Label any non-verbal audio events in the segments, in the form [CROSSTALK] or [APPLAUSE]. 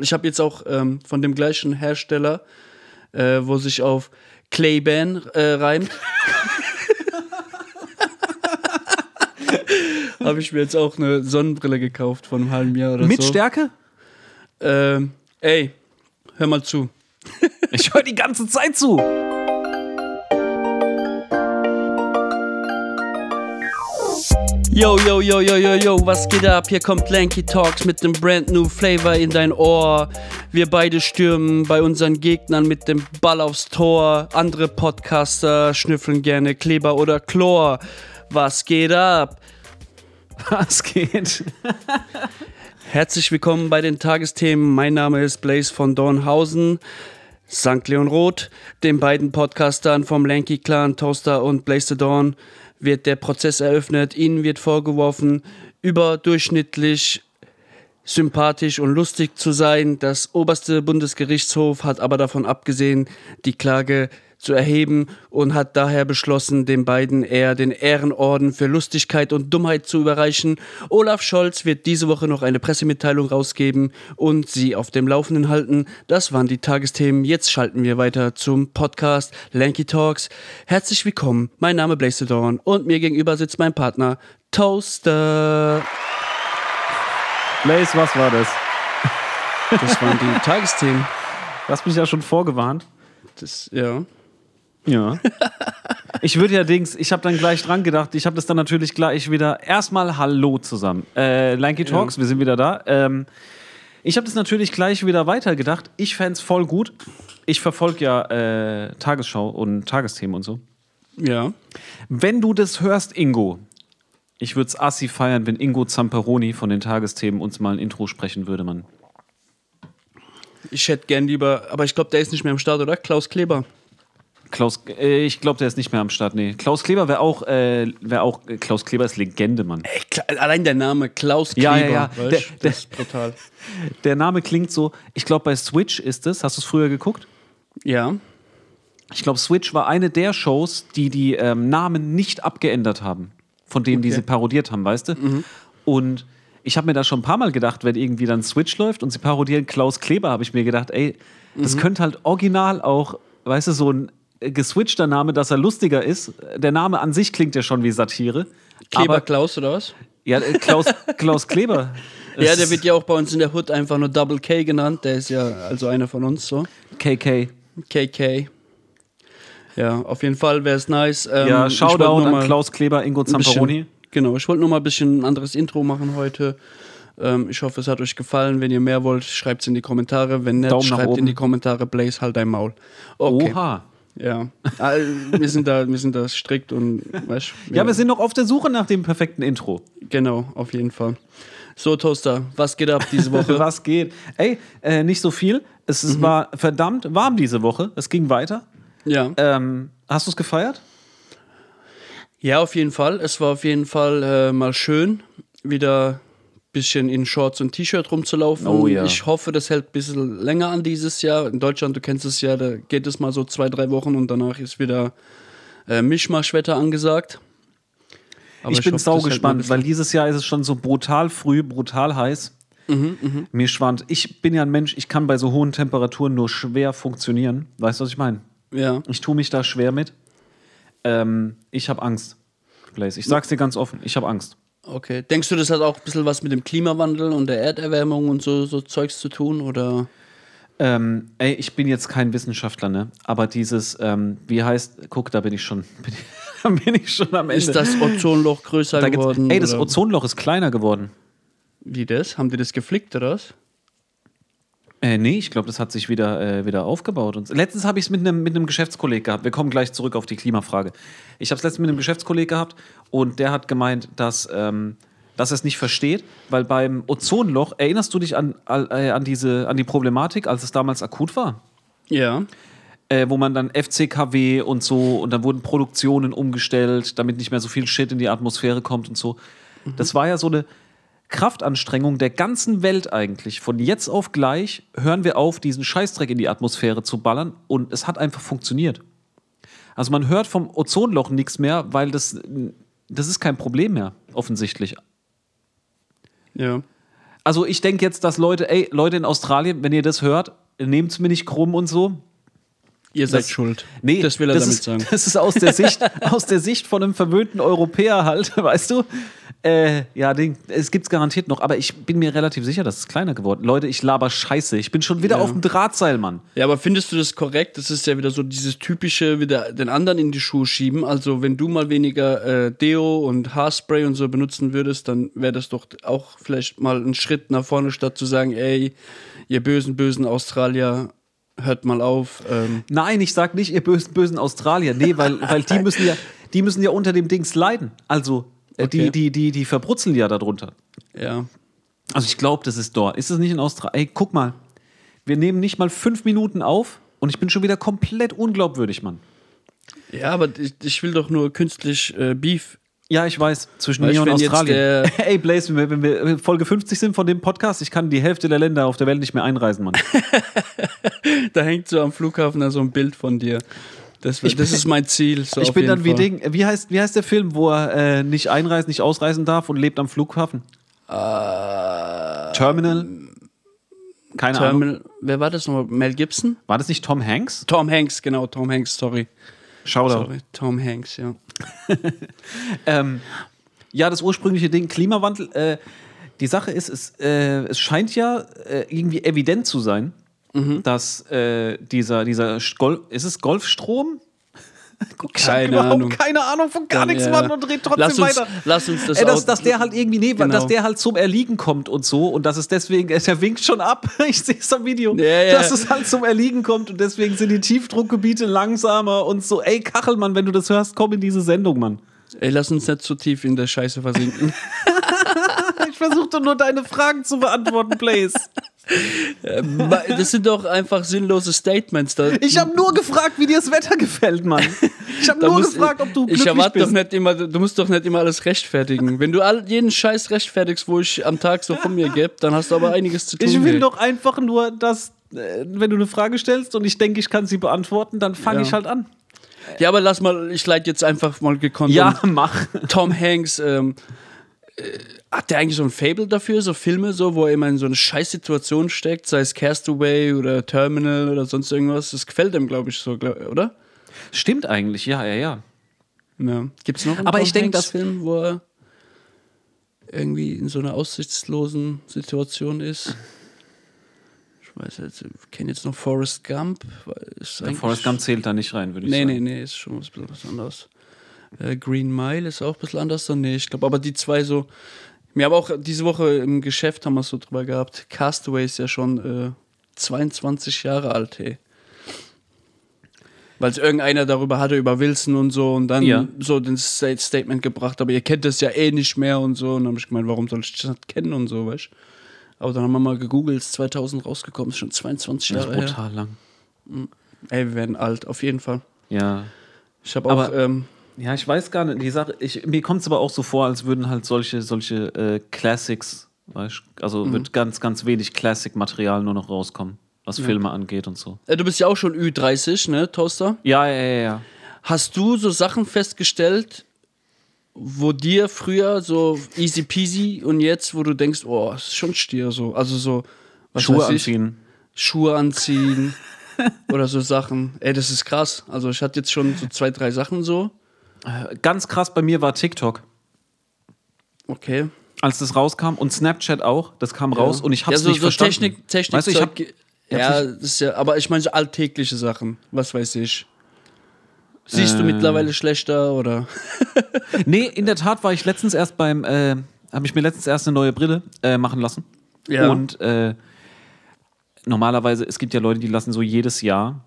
Ich habe jetzt auch ähm, von dem gleichen Hersteller, äh, wo sich auf Clayban äh, reimt. [LAUGHS] habe ich mir jetzt auch eine Sonnenbrille gekauft von einem halben Jahr oder Mit so. Stärke? Ähm, ey, hör mal zu. Ich höre die ganze Zeit zu. Yo, yo, yo, yo, yo, yo, was geht ab? Hier kommt Lanky Talks mit dem brand new Flavor in dein Ohr. Wir beide stürmen bei unseren Gegnern mit dem Ball aufs Tor. Andere Podcaster schnüffeln gerne Kleber oder Chlor. Was geht ab? [LAUGHS] Was geht? [LAUGHS] Herzlich willkommen bei den Tagesthemen. Mein Name ist Blaze von Dornhausen. St. Leon Roth, den beiden Podcastern vom Lanky Clan, Toaster und Blaze the Dawn, wird der Prozess eröffnet. Ihnen wird vorgeworfen, überdurchschnittlich sympathisch und lustig zu sein. Das oberste Bundesgerichtshof hat aber davon abgesehen, die Klage zu erheben und hat daher beschlossen, den beiden eher den Ehrenorden für Lustigkeit und Dummheit zu überreichen. Olaf Scholz wird diese Woche noch eine Pressemitteilung rausgeben und sie auf dem Laufenden halten. Das waren die Tagesthemen. Jetzt schalten wir weiter zum Podcast Lanky Talks. Herzlich willkommen. Mein Name Blaze Dawn und mir gegenüber sitzt mein Partner Toaster. Blaze, was war das? Das waren die [LAUGHS] Tagesthemen. Du hast mich ja schon vorgewarnt. Das, ja. Ja. [LAUGHS] Ich würde ja Dings, ich habe dann gleich dran gedacht, ich habe das dann natürlich gleich wieder. Erstmal Hallo zusammen. Äh, Lanky Talks, wir sind wieder da. Ähm, ich habe das natürlich gleich wieder weitergedacht. Ich fände es voll gut. Ich verfolge ja äh, Tagesschau und Tagesthemen und so. Ja. Wenn du das hörst, Ingo, ich würde es assi feiern, wenn Ingo Zamperoni von den Tagesthemen uns mal ein Intro sprechen würde, Mann. Ich hätte gern lieber, aber ich glaube, der ist nicht mehr am Start, oder? Klaus Kleber. Klaus, äh, ich glaube, der ist nicht mehr am Start. Nee. Klaus Kleber wäre auch, äh, wär auch, äh, Klaus Kleber ist Legende, Mann. Ey, Kla- allein der Name Klaus Ja, Kleber. ja, ja. weißt Der- der- das ist brutal. [LAUGHS] Der Name klingt so, ich glaube, bei Switch ist es. Hast du es früher geguckt? Ja. Ich glaube, Switch war eine der Shows, die die ähm, Namen nicht abgeändert haben, von denen, die Okay. sie parodiert haben, weißt du? Und ich habe mir da schon ein paar Mal gedacht, wenn irgendwie dann Switch läuft und sie parodieren Klaus Kleber, habe ich mir gedacht, ey, das könnte halt original auch, weißt du, so ein geswitchter Name, dass er lustiger ist. Der Name an sich klingt ja schon wie Satire. Kleber Klaus oder was? ja, äh, Klaus, [LAUGHS] Klaus Kleber. Ja, der wird ja auch bei uns in der Hood einfach nur Double K genannt. Der ist ja also einer von uns so. KK. KK. Ja, auf jeden Fall wäre es nice. Ähm, Ja, Shoutout an Klaus Kleber, Ingo Zamperoni. Genau, ich wollte noch mal ein bisschen ein anderes Intro machen heute. Ähm, ich hoffe, es hat euch gefallen. Wenn ihr mehr wollt, schreibt es in die Kommentare. Wenn nicht, Daumen schreibt in die Kommentare, Blaze, halt dein Maul. Okay. Oha. Ja. Ah, wir, sind da, wir sind da strikt und weißt, Ja, wir sind noch auf der Suche nach dem perfekten Intro. Genau, auf jeden Fall. So, Toaster, was geht ab diese Woche? [LAUGHS] Was geht? Ey, äh, nicht so viel. Es ist- war verdammt warm diese Woche. Es ging weiter. ja. Ähm, hast du es gefeiert? ja, auf jeden Fall. Es war auf jeden Fall äh, mal schön, wieder bisschen in Shorts und T-Shirt rumzulaufen. Oh ja. Ich hoffe, das hält ein bisschen länger an dieses Jahr. In Deutschland, du kennst es ja, da geht es mal so zwei, drei Wochen und danach ist wieder äh, Mischmaschwetter angesagt. Aber ich bin hoffe, sau gespannt, weil dieses Jahr ist es schon so brutal früh, brutal heiß. Mhm, Mir schwant. Ich bin ja ein Mensch, ich kann bei so hohen Temperaturen nur schwer funktionieren. Weißt du, was ich meine? Ja. Ich tue mich da schwer mit. Ähm, ich habe Angst, Blaze. Ich sag's dir ganz offen, ich habe Angst. Okay. Denkst du, das hat auch ein bisschen was mit dem Klimawandel und der Erderwärmung und so, so Zeugs zu tun? Oder? Ähm, ey, ich bin jetzt kein Wissenschaftler, ne? Aber dieses, ähm, wie heißt, guck, da bin ich schon, [LAUGHS] bin ich, da bin ich schon am Ende. Ist das Ozonloch größer da geworden? ey, das oder Ozonloch ist kleiner geworden. Wie das? Haben die das geflickt oder was? Äh, nee, ich glaube, das hat sich wieder, äh, wieder aufgebaut. Und letztens habe ich es mit einem mit Geschäftskolleg gehabt. Wir kommen gleich zurück auf die Klimafrage. Ich habe es letztens mit einem Geschäftskolleg gehabt und der hat gemeint, dass, ähm, dass er es nicht versteht, weil beim Ozonloch, erinnerst du dich an, äh, an, diese, an die Problematik, als es damals akut war? Ja. Äh, wo man dann FCKW und so und dann wurden Produktionen umgestellt, damit nicht mehr so viel Shit in die Atmosphäre kommt und so. Das war ja so eine Kraftanstrengung der ganzen Welt eigentlich. Von jetzt auf gleich hören wir auf, diesen Scheißdreck in die Atmosphäre zu ballern und es hat einfach funktioniert. Also man hört vom Ozonloch nichts mehr, weil das, das ist kein Problem mehr, offensichtlich. Ja. Also ich denke jetzt, dass Leute, ey, Leute in Australien, wenn ihr das hört, nehmt es mir nicht krumm und so. Ihr seid Das- schuld. Nee, das will er damit ist, sagen. [LAUGHS] Das ist aus der Sicht, aus der Sicht von einem verwöhnten Europäer halt, [LAUGHS] weißt du? Äh, ja, den, es gibt's garantiert noch, aber ich bin mir relativ sicher, dass es kleiner geworden. Leute, ich laber Scheiße. Ich bin schon wieder Ja. auf dem Drahtseil, Mann. Ja, aber findest du das korrekt? Das ist ja wieder so dieses typische, wieder den anderen in die Schuhe schieben. Also, wenn du mal weniger äh, Deo und Haarspray und so benutzen würdest, dann wäre das doch auch vielleicht mal ein Schritt nach vorne, statt zu sagen, ey, ihr bösen, bösen Australier, hört mal auf. Ähm, Nein, ich sag nicht, ihr bösen, bösen Australier. Nee, weil, weil die [LAUGHS] müssen ja, die müssen ja unter dem Dings leiden. Also, Okay. die, die, die, die verbrutzeln ja darunter. ja. Also ich glaube, das ist dort. Ist es nicht in Australien? Ey, guck mal. Wir nehmen nicht mal fünf Minuten auf und ich bin schon wieder komplett unglaubwürdig, Mann. Ja, aber ich, ich will doch nur künstlich äh, Beef. Ja, ich weiß. Zwischen mir und Australien. [LAUGHS] Ey, Blaze, wenn wir, wenn wir Folge 50 sind von dem Podcast, ich kann die Hälfte der Länder auf der Welt nicht mehr einreisen, Mann. [LAUGHS] Da hängt so am Flughafen da so ein Bild von dir. Das, das ist mein Ziel. So ich bin dann wie. Ding. Wie heißt, wie heißt der Film, wo er äh, nicht einreisen, nicht ausreisen darf und lebt am Flughafen? Terminal? Keine Ahnung. Terminal, wer war das nochmal? Mel Gibson? War das nicht Tom Hanks? Tom Hanks, genau, Tom Hanks, sorry. Shoutout. Sorry, Tom Hanks, ja. [LAUGHS] Ähm, ja, das ursprüngliche Ding, Klimawandel. Äh, die Sache ist, es, äh, es scheint ja äh, irgendwie evident zu sein, Mhm. dass äh, dieser, dieser Golf, ist es Golfstrom? Guck, [LAUGHS] Keine überhaupt Ahnung. keine Ahnung von gar nichts, ja. Mann, und dreht trotzdem Lass uns- weiter. lass uns das Ey, dass, dass der halt irgendwie, nee, Genau. dass der halt zum Erliegen kommt und so und dass es deswegen, äh, der winkt schon ab, [LAUGHS] ich sehe es am Video, Ja, ja. dass es halt zum Erliegen kommt und deswegen sind die Tiefdruckgebiete langsamer und so. Ey, Kachelmann, wenn du das hörst, komm in diese Sendung, Mann. Ey, lass uns nicht zu tief in der Scheiße versinken. [LAUGHS] Ich versuche doch nur deine Fragen zu beantworten, Blaze. Das sind doch einfach sinnlose Statements. Da, Ich habe nur gefragt, wie dir das Wetter gefällt, Mann. Ich habe nur muss- gefragt, ob du Ich glücklich erwarte bist. doch nicht immer, du musst doch nicht immer alles rechtfertigen. Wenn du all, jeden Scheiß rechtfertigst, wo ich am Tag so von mir gebe, dann hast du aber einiges zu tun. ich will ey. doch einfach nur, dass, äh, wenn du eine Frage stellst und ich denke, ich kann sie beantworten, dann fange Ja. ich halt an. Ja, aber lass mal, ich leite jetzt einfach mal gekonnt. Ja, mach. Tom Hanks, ähm, äh, hat der eigentlich so ein Fable dafür, so Filme, so, wo er immer in so eine Scheißsituation steckt, sei es Castaway oder Terminal oder sonst irgendwas. Das gefällt ihm, glaube ich, so, oder? Stimmt eigentlich, ja, ja, ja. Ja. Gibt es noch einen Aber Tom ich denk, Hanks dass- Film, wo er irgendwie in so einer aussichtslosen Situation ist? Ich weiß jetzt, ich kenne jetzt noch Forrest Gump. Der Forrest Gump zählt da nicht rein, würde ich Nee, sagen. nee, nee, ist schon was anderes. Äh, Green Mile ist auch ein bisschen anders. So, nee, ich glaube, aber die zwei so. Wir haben auch diese Woche im Geschäft haben wir es so drüber gehabt. Castaway ist ja schon äh, 22 Jahre alt, hey. Weil es irgendeiner darüber hatte, über Wilson und so und dann Ja. so den Sta- Statement gebracht, aber ihr kennt das ja eh nicht mehr und so. Und dann habe ich gemeint, warum soll ich das nicht kennen und so, weißt Aber dann haben wir mal gegoogelt, ist 2000 rausgekommen, ist schon 22 Das ist Jahre her. brutal lang. Ey, wir werden alt, auf jeden Fall. Ja. Ich habe auch, ähm, Ja, ich weiß gar nicht. Die Sache, ich, mir kommt es aber auch so vor, als würden halt solche, solche äh, Classics, weißt, also wird ganz, ganz wenig Classic-Material nur noch rauskommen, was Filme angeht und so. Äh, Du bist ja auch schon Ü30, ne, Toaster? Ja, ja, ja, ja. Hast du so Sachen festgestellt, wo dir früher so easy peasy und jetzt, wo du denkst, oh, ist schon Stier so. Also so, was Schuhe anziehen. Schuhe anziehen [LAUGHS] oder so Sachen. Ey, das ist krass. Also ich hatte jetzt schon so zwei, drei Sachen so. Äh, Ganz krass bei mir war TikTok. Okay. Als das rauskam und Snapchat auch, das kam raus und ich hab's ja, so, nicht so verstanden. Technik, Technik weißt du, ich hab, ja, das ist ja, aber ich meine so alltägliche Sachen. Was weiß ich. Siehst du Äh. mittlerweile schlechter oder? [LAUGHS] nee, in der Tat war ich letztens erst beim, äh, habe ich mir letztens erst eine neue Brille äh, machen lassen. Ja. Und äh, normalerweise, es gibt ja Leute, die lassen so jedes Jahr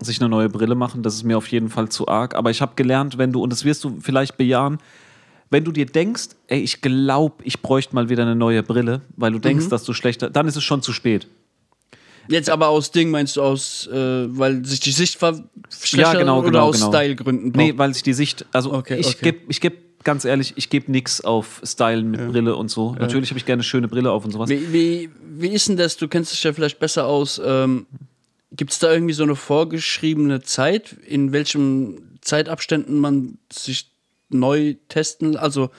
sich eine neue Brille machen. Das ist mir auf jeden Fall zu arg. Aber ich habe gelernt, wenn du, und das wirst du vielleicht bejahen, wenn du dir denkst, ey, ich glaube, ich bräuchte mal wieder eine neue Brille, weil du Mhm. denkst, dass du schlechter, dann ist es schon zu spät. Jetzt aber aus Ding meinst du aus, äh, weil sich die Sicht verschlechtert Ja, genau, oder genau, aus genau. Stylegründen? Nee, weil sich die Sicht, also Okay, ich okay. gebe, ich geb, ganz ehrlich, ich gebe nichts auf Stylen mit Brille und so. Natürlich habe ich gerne schöne Brille auf und sowas. Wie, wie, wie ist denn das? Du kennst dich ja vielleicht besser aus. Ähm, Gibt es da irgendwie so eine vorgeschriebene Zeit, in welchen Zeitabständen man sich neu testen, also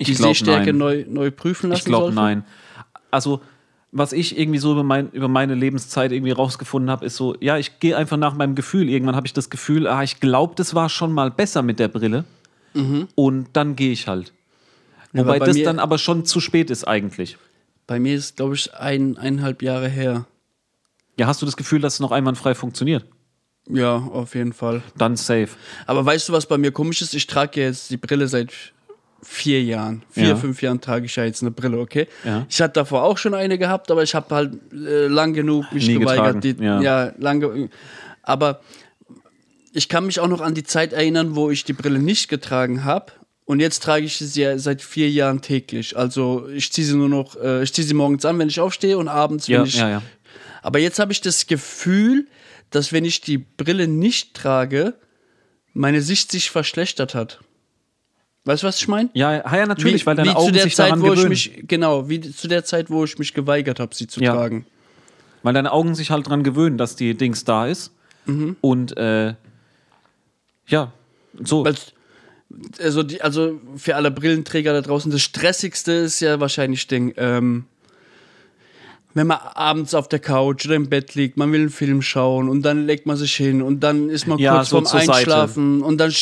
die glaub, Sehstärke nein. neu, neu prüfen lassen Ich glaube, sollte? nein. also was ich irgendwie so über, mein, über meine Lebenszeit irgendwie rausgefunden habe, ist so, ja, ich gehe einfach nach meinem Gefühl. Irgendwann habe ich das Gefühl, ah, ich glaube, das war schon mal besser mit der Brille. Und dann gehe ich halt. Ja, Wobei das dann aber schon zu spät ist eigentlich. Bei mir ist, glaube ich, ein, eineinhalb Jahre her. Ja, hast du das Gefühl, dass es noch einwandfrei funktioniert? Ja, auf jeden Fall. Dann safe. Aber weißt du, was bei mir komisch ist? Ich trage jetzt die Brille seit vier Jahren. Vier, Ja. fünf Jahren trage ich ja jetzt eine Brille, okay? Ja. Ich hatte davor auch schon eine gehabt, aber ich habe halt äh, lang genug mich Nie geweigert. Die, ja. ja. lange. Aber ich kann mich auch noch an die Zeit erinnern, wo ich die Brille nicht getragen habe. Und jetzt trage ich sie ja seit vier Jahren täglich. Also ich ziehe sie nur noch, äh, ich ziehe sie morgens an, wenn ich aufstehe und abends, wenn Ja, ich. ja, ja. Aber jetzt habe ich das Gefühl, dass wenn ich die Brille nicht trage, meine Sicht sich verschlechtert hat. Weißt du, was ich meine? Ja, ja, natürlich, wie, weil deine wie Augen zu der sich Zeit, daran wo ich gewöhnen. mich genau, wie zu der Zeit, wo ich mich geweigert habe, sie zu Ja. tragen. Weil deine Augen sich halt dran gewöhnen, dass die Dings da ist. Mhm. Und äh, ja, so. Weil, also, die, also für alle Brillenträger da draußen, das Stressigste ist ja wahrscheinlich Ding, ähm, wenn man abends auf der Couch oder im Bett liegt, man will einen Film schauen und dann legt man sich hin und dann ist man Ja, kurz so vorm zur Seite. Einschlafen und dann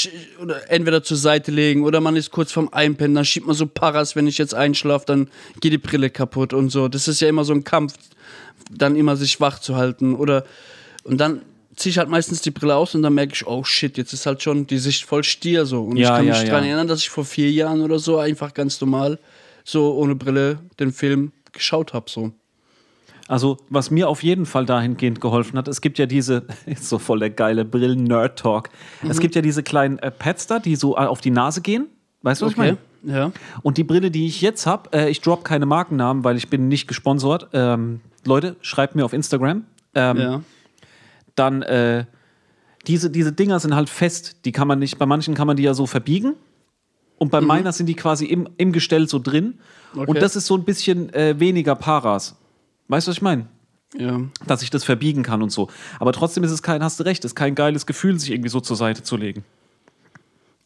entweder zur Seite legen oder man ist kurz vorm Einpennen, dann schiebt man so Paras, wenn ich jetzt einschlafe, dann geht die Brille kaputt und so. Das ist ja immer so ein Kampf, dann immer sich wach zu halten oder und dann ziehe ich halt meistens die Brille aus und dann merke ich, oh shit, jetzt ist halt schon die Sicht voll stier so. Und Ja, ich kann mich ja, daran ja. erinnern, dass ich vor vier Jahren oder so einfach ganz normal so ohne Brille den Film geschaut habe so. Also, was mir auf jeden Fall dahingehend geholfen hat, es gibt ja diese, [LAUGHS] so voll der geile Brillen-Nerd-Talk. Mhm. Es gibt ja diese kleinen äh, Pads da, die so äh, auf die Nase gehen. Weißt du, was ich meine? Ja. Und die Brille, die ich jetzt habe, äh, ich drop keine Markennamen, weil ich bin nicht gesponsert. Ähm, Leute, schreibt mir auf Instagram. Ähm, Ja. Dann, äh, diese, diese Dinger sind halt fest. Die kann man nicht, bei manchen kann man die ja so verbiegen. Und bei meiner sind die quasi im, im Gestell so drin. Und Okay. das ist so ein bisschen äh, weniger Paras. Weißt du, was ich meine? Ja. Dass ich das verbiegen kann und so. Aber trotzdem ist es kein, hast du recht, ist kein geiles Gefühl, sich irgendwie so zur Seite zu legen.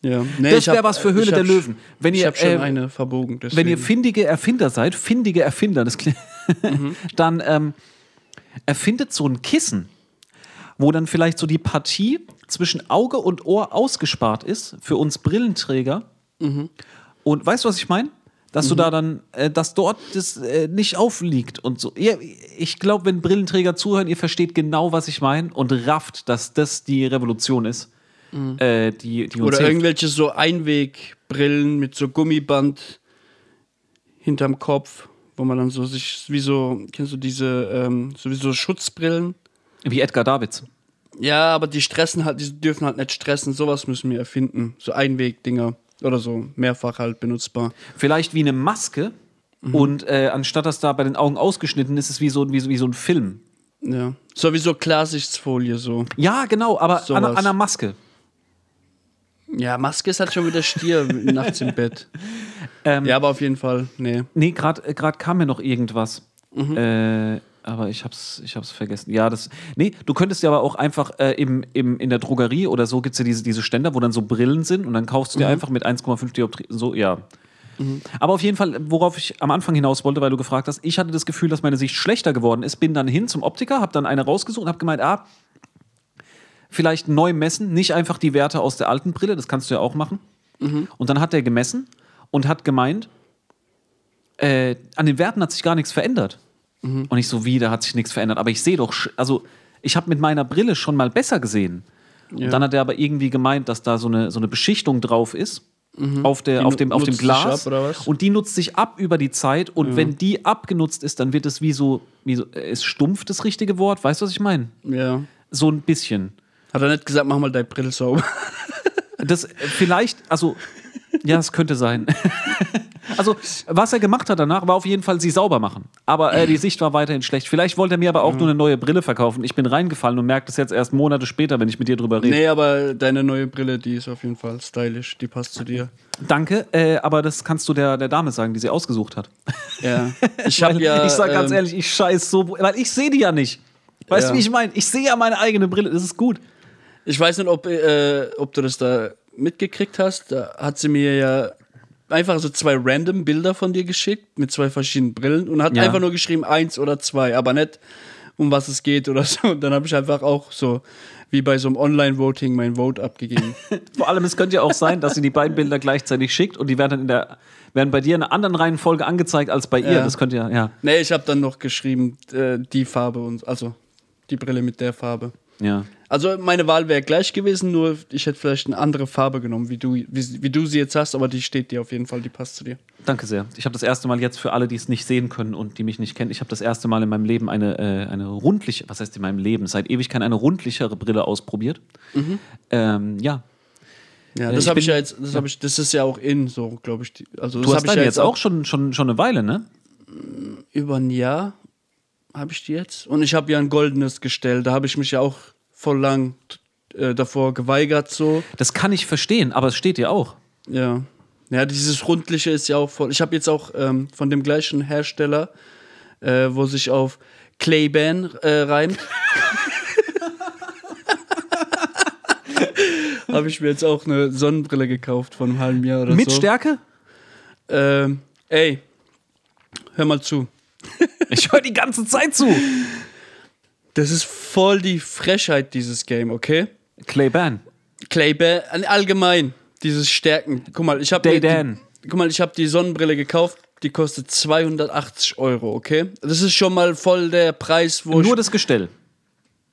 Ja. Nee, Das ich hab- wär was für Höhle hab der Löwen. Wenn ich ihr, habe schon äh, eine verbogen. Deswegen. Wenn ihr findige Erfinder seid, findige Erfinder, das klingt, [LAUGHS] dann ähm, erfindet so ein Kissen, wo dann vielleicht so die Partie zwischen Auge und Ohr ausgespart ist für uns Brillenträger. Und weißt du, was ich meine? Dass du da dann, äh, dass dort das äh, nicht aufliegt und so. Ihr, ich glaube, wenn Brillenträger zuhören, ihr versteht genau, was ich meine und rafft, dass das die Revolution ist, äh, die, die Oder hilft. irgendwelche so Einwegbrillen mit so Gummiband hinterm Kopf, wo man dann so sich, wie so, kennst du diese, ähm, sowieso Schutzbrillen? Wie Edgar Davids. Ja, aber die stressen halt, die dürfen halt nicht stressen. Sowas müssen wir erfinden. So Einwegdinger oder so, mehrfach halt benutzbar. vielleicht wie eine Maske und äh, anstatt dass da bei den Augen ausgeschnitten ist, ist es wie so, wie, so- wie so ein Film. Ja. Sowieso Klarsichtfolie so. Ja, genau, aber an, Sowas. an einer Maske. Ja, Maske ist halt schon wieder Stier [LAUGHS] nachts im Bett. Ähm, Ja, aber auf jeden Fall, nee. Nee, gerade grad kam mir noch irgendwas. Mhm. Äh, aber ich hab's, ich hab's vergessen. Ja, das. Nee, du könntest ja aber auch einfach äh, im, im, in der Drogerie oder so gibt es ja diese, diese Ständer, wo dann so Brillen sind und dann kaufst du Mhm. dir einfach mit 1,5 Dioptrien. So, ja. Aber auf jeden Fall, worauf ich am Anfang hinaus wollte, weil du gefragt hast, ich hatte das Gefühl, dass meine Sicht schlechter geworden ist, bin dann hin zum Optiker, habe dann eine rausgesucht und habe gemeint, ah, vielleicht neu messen, nicht einfach die Werte aus der alten Brille, das kannst du ja auch machen. Und dann hat der gemessen und hat gemeint, äh, an den Werten hat sich gar nichts verändert. Und ich so, wie, da hat sich nichts verändert. Aber ich sehe doch, also ich habe mit meiner Brille schon mal besser gesehen. Ja. Und dann hat er aber irgendwie gemeint, dass da so eine, so eine Beschichtung drauf ist. Auf, der, auf, dem, auf dem Glas. ab? Und die nutzt sich ab über die Zeit. Und wenn die abgenutzt ist, dann wird es wie so, wie so, äh, ist stumpf das richtige Wort? Weißt du, was ich meine? Ja. So ein bisschen. Hat er nicht gesagt, mach mal deine Brille sauber. Das äh, vielleicht, also, ja, es könnte sein. [LAUGHS] also, was er gemacht hat danach, war auf jeden Fall sie sauber machen. Aber äh, die Sicht war weiterhin schlecht. Vielleicht wollte er mir aber auch nur eine neue Brille verkaufen. Ich bin reingefallen und merke das jetzt erst Monate später, wenn ich mit dir drüber rede. nee, aber deine neue Brille, die ist auf jeden Fall stylisch. Die passt zu dir. Danke, äh, aber das kannst du der, der Dame sagen, die sie ausgesucht hat. Ja. [LAUGHS] Ich habe ja. ich sag ganz ähm, ehrlich, ich scheiß so, weil ich sehe die ja nicht. Weißt Ja. du, wie ich meine? Ich sehe ja meine eigene Brille, das ist gut. Ich weiß nicht, ob, äh, ob du das da mitgekriegt hast. Da hat sie mir ja einfach so zwei random Bilder von dir geschickt mit zwei verschiedenen Brillen und hat Ja. einfach nur geschrieben eins oder zwei, aber nicht um was es geht oder so. Und dann habe ich einfach auch so wie bei so einem Online-Voting mein Vote abgegeben. [LAUGHS] Vor allem, es könnte ja auch sein, dass sie die beiden Bilder gleichzeitig schickt und die werden dann in der werden bei dir in einer anderen Reihenfolge angezeigt als bei ihr. Ja. Das könnte ja, ja. nee, ich habe dann noch geschrieben, äh, die Farbe und also die Brille mit der Farbe. Ja. Also meine Wahl wäre gleich gewesen, nur ich hätte vielleicht eine andere Farbe genommen, wie du, wie, wie du sie jetzt hast, aber die steht dir auf jeden Fall, die passt zu dir. Danke sehr. Ich habe das erste Mal jetzt für alle, die es nicht sehen können und die mich nicht kennen, ich habe das erste Mal in meinem Leben eine, äh, eine rundliche, was heißt in meinem Leben, seit Ewigkeit eine rundlichere Brille ausprobiert. Ähm, ja. Ja, Äh, das habe ich ja jetzt, das habe ich, das ist ja auch in, so glaube ich. die- Also das Du hast ich ja jetzt auch schon, schon, schon eine Weile, ne? über ein Jahr habe ich die jetzt und ich habe ja ein goldenes Gestell. Da habe ich mich ja auch voll lang äh, davor geweigert so. Das kann ich verstehen, aber es steht dir auch. Ja. Ja, dieses rundliche ist ja auch voll. Ich habe jetzt auch ähm, von dem gleichen Hersteller, äh, wo sich auf Clayban äh, reimt. [LAUGHS] habe ich mir jetzt auch eine Sonnenbrille gekauft von einem halben Jahr oder Mit so. Stärke? Ähm, ey, hör mal zu. Ich höre die ganze Zeit zu. [LAUGHS] Das ist voll die Frechheit, dieses Game, okay? Clayban. Clayban, allgemein, dieses Stärken. Guck mal, ich habe Dan. guck mal, ich habe die Sonnenbrille gekauft, die kostet 280 Euro, okay? Das ist schon mal voll der Preis, wo Nur das Gestell.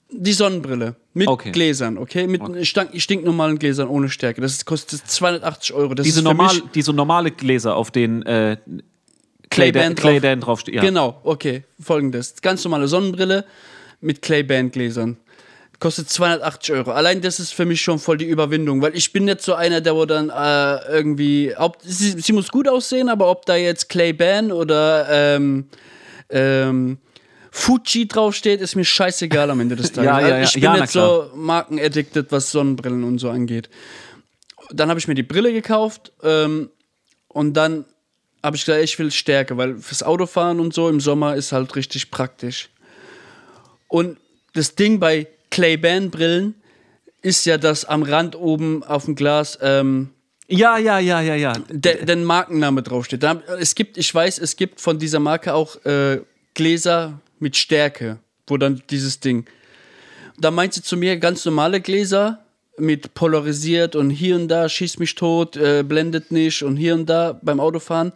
die Sonnenbrille mit Okay. Gläsern, okay? Mit stank, stinknormalen Gläsern ohne Stärke. Das kostet 280 Euro. Das Diese, normal, diese normale Gläser, auf denen äh, Clayban, drauf. Clayban draufsteht. Ja. Genau, okay. Folgendes. Ganz normale Sonnenbrille mit Clayband-Gläsern. Kostet 280 Euro. Allein das ist für mich schon voll die Überwindung, weil ich bin nicht so einer, der wo dann äh, irgendwie. Ob, sie, sie muss gut aussehen, aber ob da jetzt Clayband oder ähm, ähm, Fuji draufsteht, ist mir scheißegal am Ende des [LAUGHS] Tages. Ja, ja, ja. Ich bin Ja, nicht so markenaddicted, was Sonnenbrillen und so angeht. Dann habe ich mir die Brille gekauft ähm, und dann habe ich gesagt, ich will Stärke, weil fürs Autofahren und so im Sommer ist halt richtig praktisch. Und das Ding bei Clay-Band-Brillen ist ja, dass am Rand oben auf dem Glas ähm, ja, ja, ja, ja, ja. der, der Markenname draufsteht. Da, es gibt, ich weiß, es gibt von dieser Marke auch äh, Gläser mit Stärke, wo dann dieses Ding. Da meint sie zu mir ganz normale Gläser mit polarisiert und hier und da schießt mich tot, äh, blendet nicht und hier und da beim Autofahren.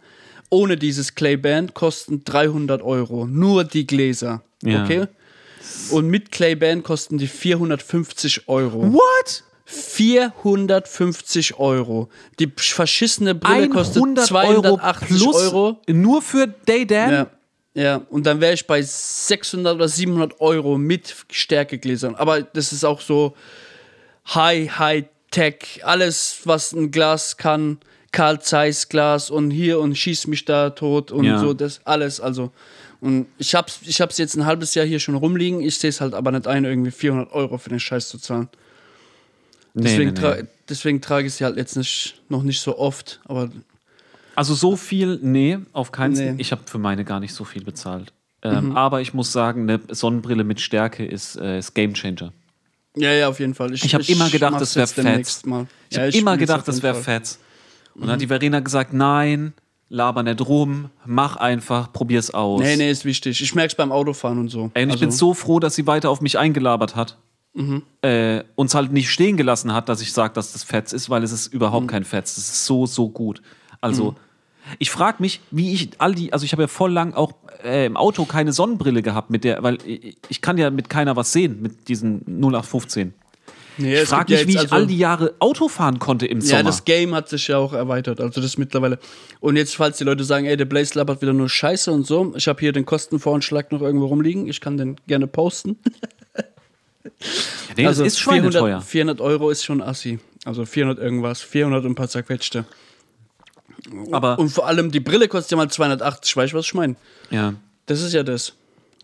Ohne dieses Clayband kosten 300 Euro. Nur die Gläser. Ja. Okay? Und mit Clayband kosten die 450 Euro. What? 450 Euro. Die verschissene Brille kostet 100 280 plus Euro. nur für Daydan? Ja, ja, und dann wäre ich bei 600 oder 700 Euro mit Stärkegläsern. Aber das ist auch so High, High Tech. Alles, was ein Glas kann. Karl Zeiss Glas und hier und schieß mich da tot und Ja. so, das alles. Also, und ich hab's, ich hab's jetzt ein halbes Jahr hier schon rumliegen. Ich sehe es halt aber nicht ein, irgendwie 400 Euro für den Scheiß zu zahlen. Nee, Deswegen, nee, tra nee. deswegen trage ich sie halt jetzt nicht, noch nicht so oft. Aber Also so viel, nee, auf keinen Fall. Nee. Mhm. Ich habe für meine gar nicht so viel bezahlt. Ähm, Aber ich muss sagen, eine Sonnenbrille mit Stärke ist, äh, ist Game Changer. ja, ja, auf jeden Fall. Ich habe immer gedacht, das wäre fett. Mal. Ich Ja, habe immer gedacht, das wäre fett. Und dann hat die Verena gesagt, nein, laber nicht rum, mach einfach, probier's aus. Nee, nee, ist wichtig. Ich merke es beim Autofahren und so. Ey, und ich Also, bin so froh, dass sie weiter auf mich eingelabert hat. Mhm. Äh, uns halt nicht stehen gelassen hat, dass ich sage, dass das Fetz ist, weil es ist Mhm. überhaupt kein Fetz. Das ist so, so gut. Also, ich frage mich, wie ich all die, also ich habe ja voll lang auch äh, im Auto keine Sonnenbrille gehabt, mit der, weil ich, ich kann ja mit keiner was sehen, mit diesen 0815. nee, Ich frage mich, wie ja ich jetzt all also- die Jahre Auto fahren konnte im Sommer. Ja, das Game hat sich ja auch erweitert. Also das mittlerweile. Und jetzt, falls die Leute sagen, ey, der Blaze labert wieder nur Scheiße und so, ich habe hier den Kostenvoranschlag noch irgendwo rumliegen. Ich kann den gerne posten. nee, das ist 400, schweineteuer. 400 Euro ist schon assi. Also 400 irgendwas. 400 und ein paar zerquetschte. Aber, Und vor allem die Brille kostet ja mal 280. Weißt du, was ich meine? ja. Das ist ja das.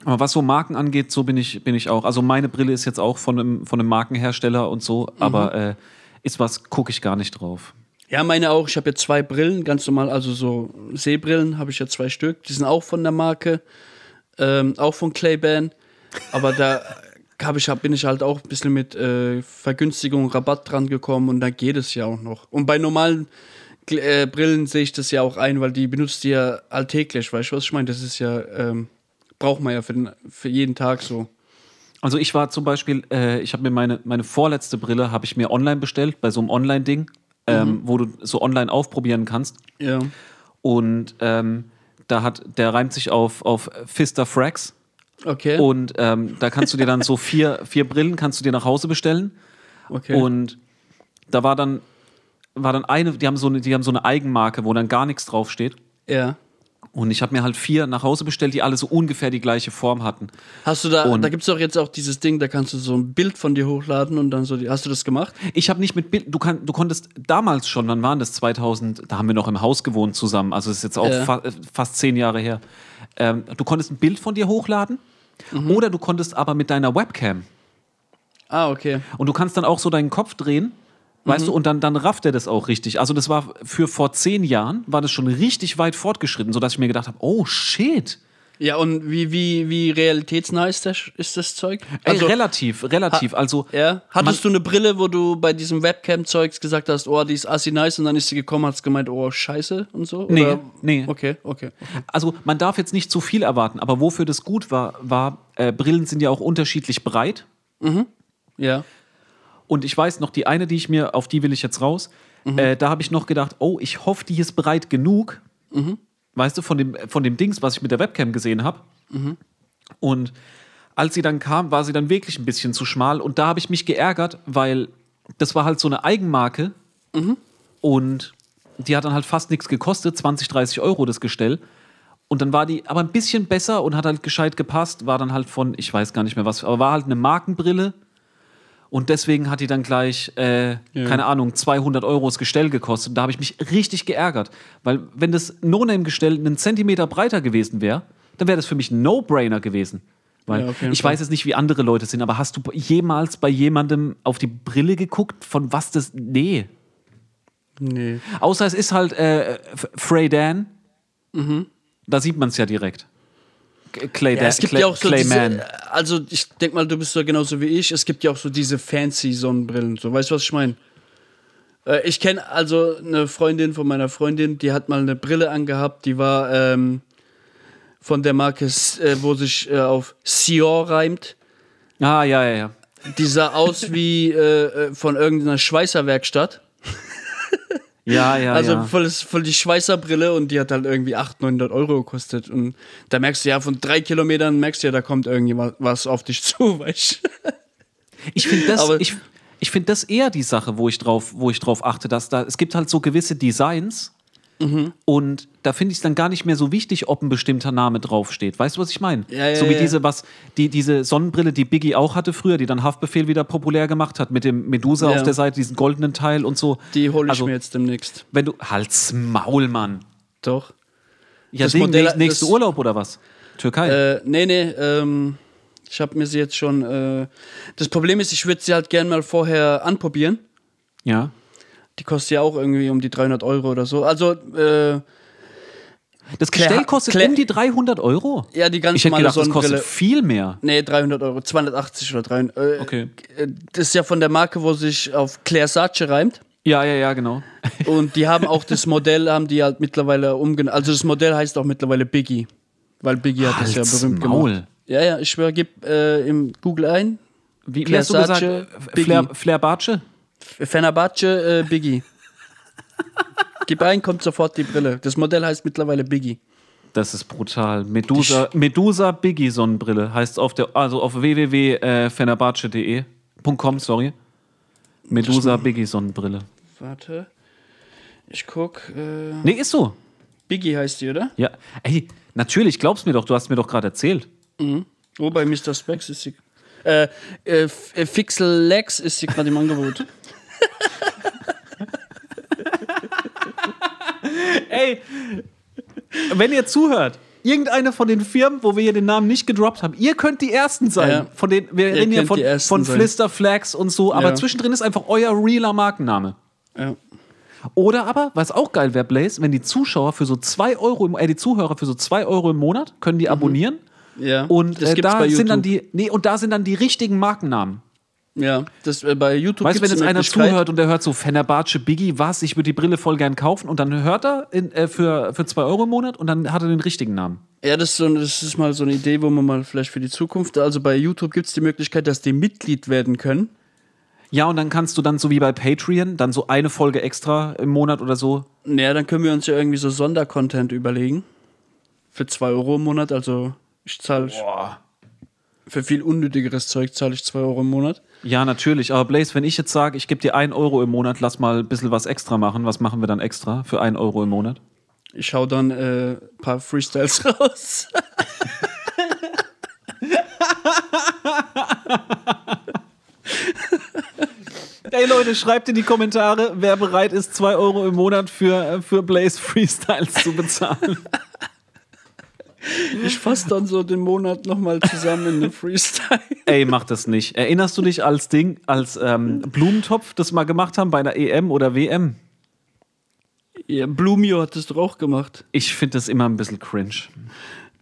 Aber was so Marken angeht, so bin ich, bin ich auch. Also meine Brille ist jetzt auch von einem, von einem Markenhersteller und so, Mhm. aber äh, ist was, gucke ich gar nicht drauf. Ja, meine auch. Ich habe ja zwei Brillen, ganz normal, also so Seebrillen habe ich ja zwei Stück. Die sind auch von der Marke, ähm, auch von Clayban. Aber da [LAUGHS] hab ich, bin ich halt auch ein bisschen mit äh, Vergünstigung, Rabatt dran gekommen und da geht es ja auch noch. Und bei normalen äh, Brillen sehe ich das ja auch ein, weil die benutzt die ja alltäglich, weißt du, was ich meine? Das ist ja, ähm, braucht man ja für, den, für jeden Tag so. Also ich war zum Beispiel, äh, ich habe mir meine, meine vorletzte Brille, habe ich mir online bestellt, bei so einem Online-Ding, ähm, wo du so online aufprobieren kannst. Ja. Und ähm, da hat, der reimt sich auf, auf Fister Frax. Okay. Und ähm, da kannst du dir dann so [LAUGHS] vier, vier Brillen kannst du dir nach Hause bestellen. okay. Und da war dann, war dann eine, die haben, so eine, die haben so eine Eigenmarke, wo dann gar nichts draufsteht. ja. Und ich habe mir halt vier nach Hause bestellt, die alle so ungefähr die gleiche Form hatten. Hast du da, Und- da gibt es doch jetzt auch dieses Ding, da kannst du so ein Bild von dir hochladen und dann so, die, hast du das gemacht? Ich habe nicht mit Bild, du, kann, du konntest damals schon, wann waren das? 2000, da haben wir noch im Haus gewohnt zusammen, also das ist jetzt auch Ja. fa äh, fast zehn Jahre her. Ähm, du konntest ein Bild von dir hochladen Mhm. oder du konntest aber mit deiner Webcam. Ah, okay. Und du kannst dann auch so deinen Kopf drehen, weißt Mhm. du, und dann, dann rafft er das auch richtig. Also das war für vor zehn Jahren, war das schon richtig weit fortgeschritten, sodass ich mir gedacht habe, oh shit. Ja, und wie, wie, wie realitätsnah ist das, ist das Zeug? Ey, relativ, relativ. also ja. Hattest du eine Brille, wo du bei diesem Webcam-Zeugs gesagt hast, oh, die ist assi nice und dann ist sie gekommen, hast gemeint, oh, scheiße und so? Nee, Oder? nee. Okay, okay. Also man darf jetzt nicht zu viel erwarten, aber wofür das gut war, war, äh, Brillen sind ja auch unterschiedlich breit. Ja. Und ich weiß noch, die eine, die ich mir, auf die will ich jetzt raus, äh, da habe ich noch gedacht, oh, ich hoffe, die ist breit genug. Weißt du, von dem, von dem Dings, was ich mit der Webcam gesehen habe. Und als sie dann kam, war sie dann wirklich ein bisschen zu schmal. Und da habe ich mich geärgert, weil das war halt so eine Eigenmarke. Und die hat dann halt fast nichts gekostet, 20, 30 Euro das Gestell. Und dann war die aber ein bisschen besser und hat halt gescheit gepasst, war dann halt von, ich weiß gar nicht mehr was, aber war halt eine Markenbrille. Und deswegen hat die dann gleich, äh, keine Ahnung, 200 Euro das Gestell gekostet. Und da habe ich mich richtig geärgert. Weil, wenn das No-Name-Gestell einen Zentimeter breiter gewesen wäre, dann wäre das für mich ein No-Brainer gewesen. Weil Ja, ich Fall. weiß jetzt nicht, wie andere Leute sind, aber hast du jemals bei jemandem auf die Brille geguckt, von was das. Nee. Nee. Außer es ist halt äh, Frey Dan. Da sieht man es ja direkt. Clay Ja, es gibt Clay, ja auch so Clay Man. diese, also ich denke mal, du bist so genauso wie ich. Es gibt ja auch so diese fancy Sonnenbrillen. So, weißt du, was ich meine? Äh, ich kenne also eine Freundin von meiner Freundin, die hat mal eine Brille angehabt, die war ähm, von der Marke, äh, wo sich äh, auf Sior reimt. Ah, ja, ja, ja. Die sah aus wie äh, äh, von irgendeiner Schweißerwerkstatt. [LAUGHS] Ja, ja, Also ja. voll, voll die Schweißerbrille und die hat halt irgendwie 800, 900 Euro gekostet. Und da merkst du ja, von drei Kilometern merkst du ja, da kommt irgendwie wa- was auf dich [LAUGHS] zu, weißt du? Ich finde das, Aber- ich, ich find das eher die Sache, wo ich drauf, wo ich drauf achte, dass da, es gibt halt so gewisse Designs Mhm. und da finde ich es dann gar nicht mehr so wichtig, ob ein bestimmter Name draufsteht. Weißt du, was ich meine? Ja, ja, so wie ja. diese, was, die, diese Sonnenbrille, die Biggie auch hatte früher, die dann Haftbefehl wieder populär gemacht hat, mit dem Medusa auf der Seite, diesen goldenen Teil und so. Die hole ich Also, mir jetzt demnächst. Wenn du. Halt's Maul, Mann. Doch. Ja, Das Modell- nächst- nächste das- Urlaub oder was? Türkei. Äh, nee, nee, ähm, ich habe mir sie jetzt schon. Äh, das Problem ist, ich würde sie halt gern mal vorher anprobieren. ja. Die kostet ja auch irgendwie um die 300 Euro oder so. Also, äh, Das Claire- Gestell kostet Claire- um die 300 Euro. ja, die ganz Ich hätte gedacht, das Sonnenbrille. kostet viel mehr. Nee, 300 Euro, 280 oder 300. Äh, Okay. äh, Das ist ja von der Marke, wo sich auf Claire Sace reimt. Ja, ja, ja, genau. [LAUGHS] Und die haben auch das Modell, haben die halt mittlerweile umgenannt. Also das Modell heißt auch mittlerweile Biggie. Weil Biggie hat das ja Halt's berühmt Maul. gemacht. Ja, ja, ich schwöre, gib äh, im Google ein. Wie, wie Claire hast du gesagt? F- Flair, Biggie. Flair Bartsche? Fenerbahce äh, Biggie. gib ein, kommt sofort die Brille. Das Modell heißt mittlerweile Biggie. Das ist brutal. Medusa, Medusa Biggie Sonnenbrille heißt auf der, also auf www.fenerbahce.de. .com, sorry. Medusa Biggie Sonnenbrille. Warte. Ich guck. Äh, Nee, ist so. Biggie heißt die, oder? Ja. Ey, natürlich, glaubst mir doch, du hast mir doch gerade erzählt. Oh, bei Mr. Specs ist sie. Äh, äh, äh, Fixel Lex ist sie gerade im Angebot. [LAUGHS] Ey, wenn ihr zuhört, irgendeine von den Firmen, wo wir hier den Namen nicht gedroppt haben, ihr könnt die ersten sein. Ja. Von den, wir Ihr reden hier von, von. Flister Flags und so, aber Ja. zwischendrin ist einfach euer realer Markenname. Ja. Oder aber, was auch geil wäre, Blaze, wenn die Zuschauer für so 2 Euro, im, äh, die Zuhörer für so 2 Euro im Monat, können die abonnieren. Ja. Und äh, da sind dann die, nee, und da sind dann die richtigen Markennamen. Ja, das äh, bei YouTube Weißt du, wenn jetzt einer zuhört und der hört so Fenerbahce Biggie, was, ich würde die Brille voll gern kaufen und dann hört er in, äh, für, für 2 Euro im Monat und dann hat er den richtigen Namen. Ja, das ist, so, das ist mal so eine Idee, wo man mal vielleicht für die Zukunft, also bei YouTube gibt es die Möglichkeit, dass die Mitglied werden können. Ja, und dann kannst du dann so wie bei Patreon dann so eine Folge extra im Monat oder so. Naja, dann können wir uns ja irgendwie so Sondercontent überlegen. Für 2 Euro im Monat, also ich zahle für viel unnötigeres Zeug zahle ich 2 Euro im Monat. Ja, natürlich. Aber Blaze, wenn ich jetzt sage, ich gebe dir 1 Euro im Monat, lass mal ein bisschen was extra machen, was machen wir dann extra für 1 Euro im Monat? Ich hau dann äh, ein paar Freestyles [LAUGHS] raus. Ey Leute, schreibt in die Kommentare, wer bereit ist, 2 Euro im Monat für, äh, für Blaze Freestyles zu bezahlen. [LAUGHS] Ich fasse dann so den Monat nochmal zusammen in einen Freestyle. [LAUGHS] Ey, mach das nicht. Erinnerst du dich als Ding, als ähm, Blumentopf, das wir mal gemacht haben bei einer EM oder WM? Ja, Blumio hat das doch auch gemacht. Ich finde das immer ein bisschen cringe.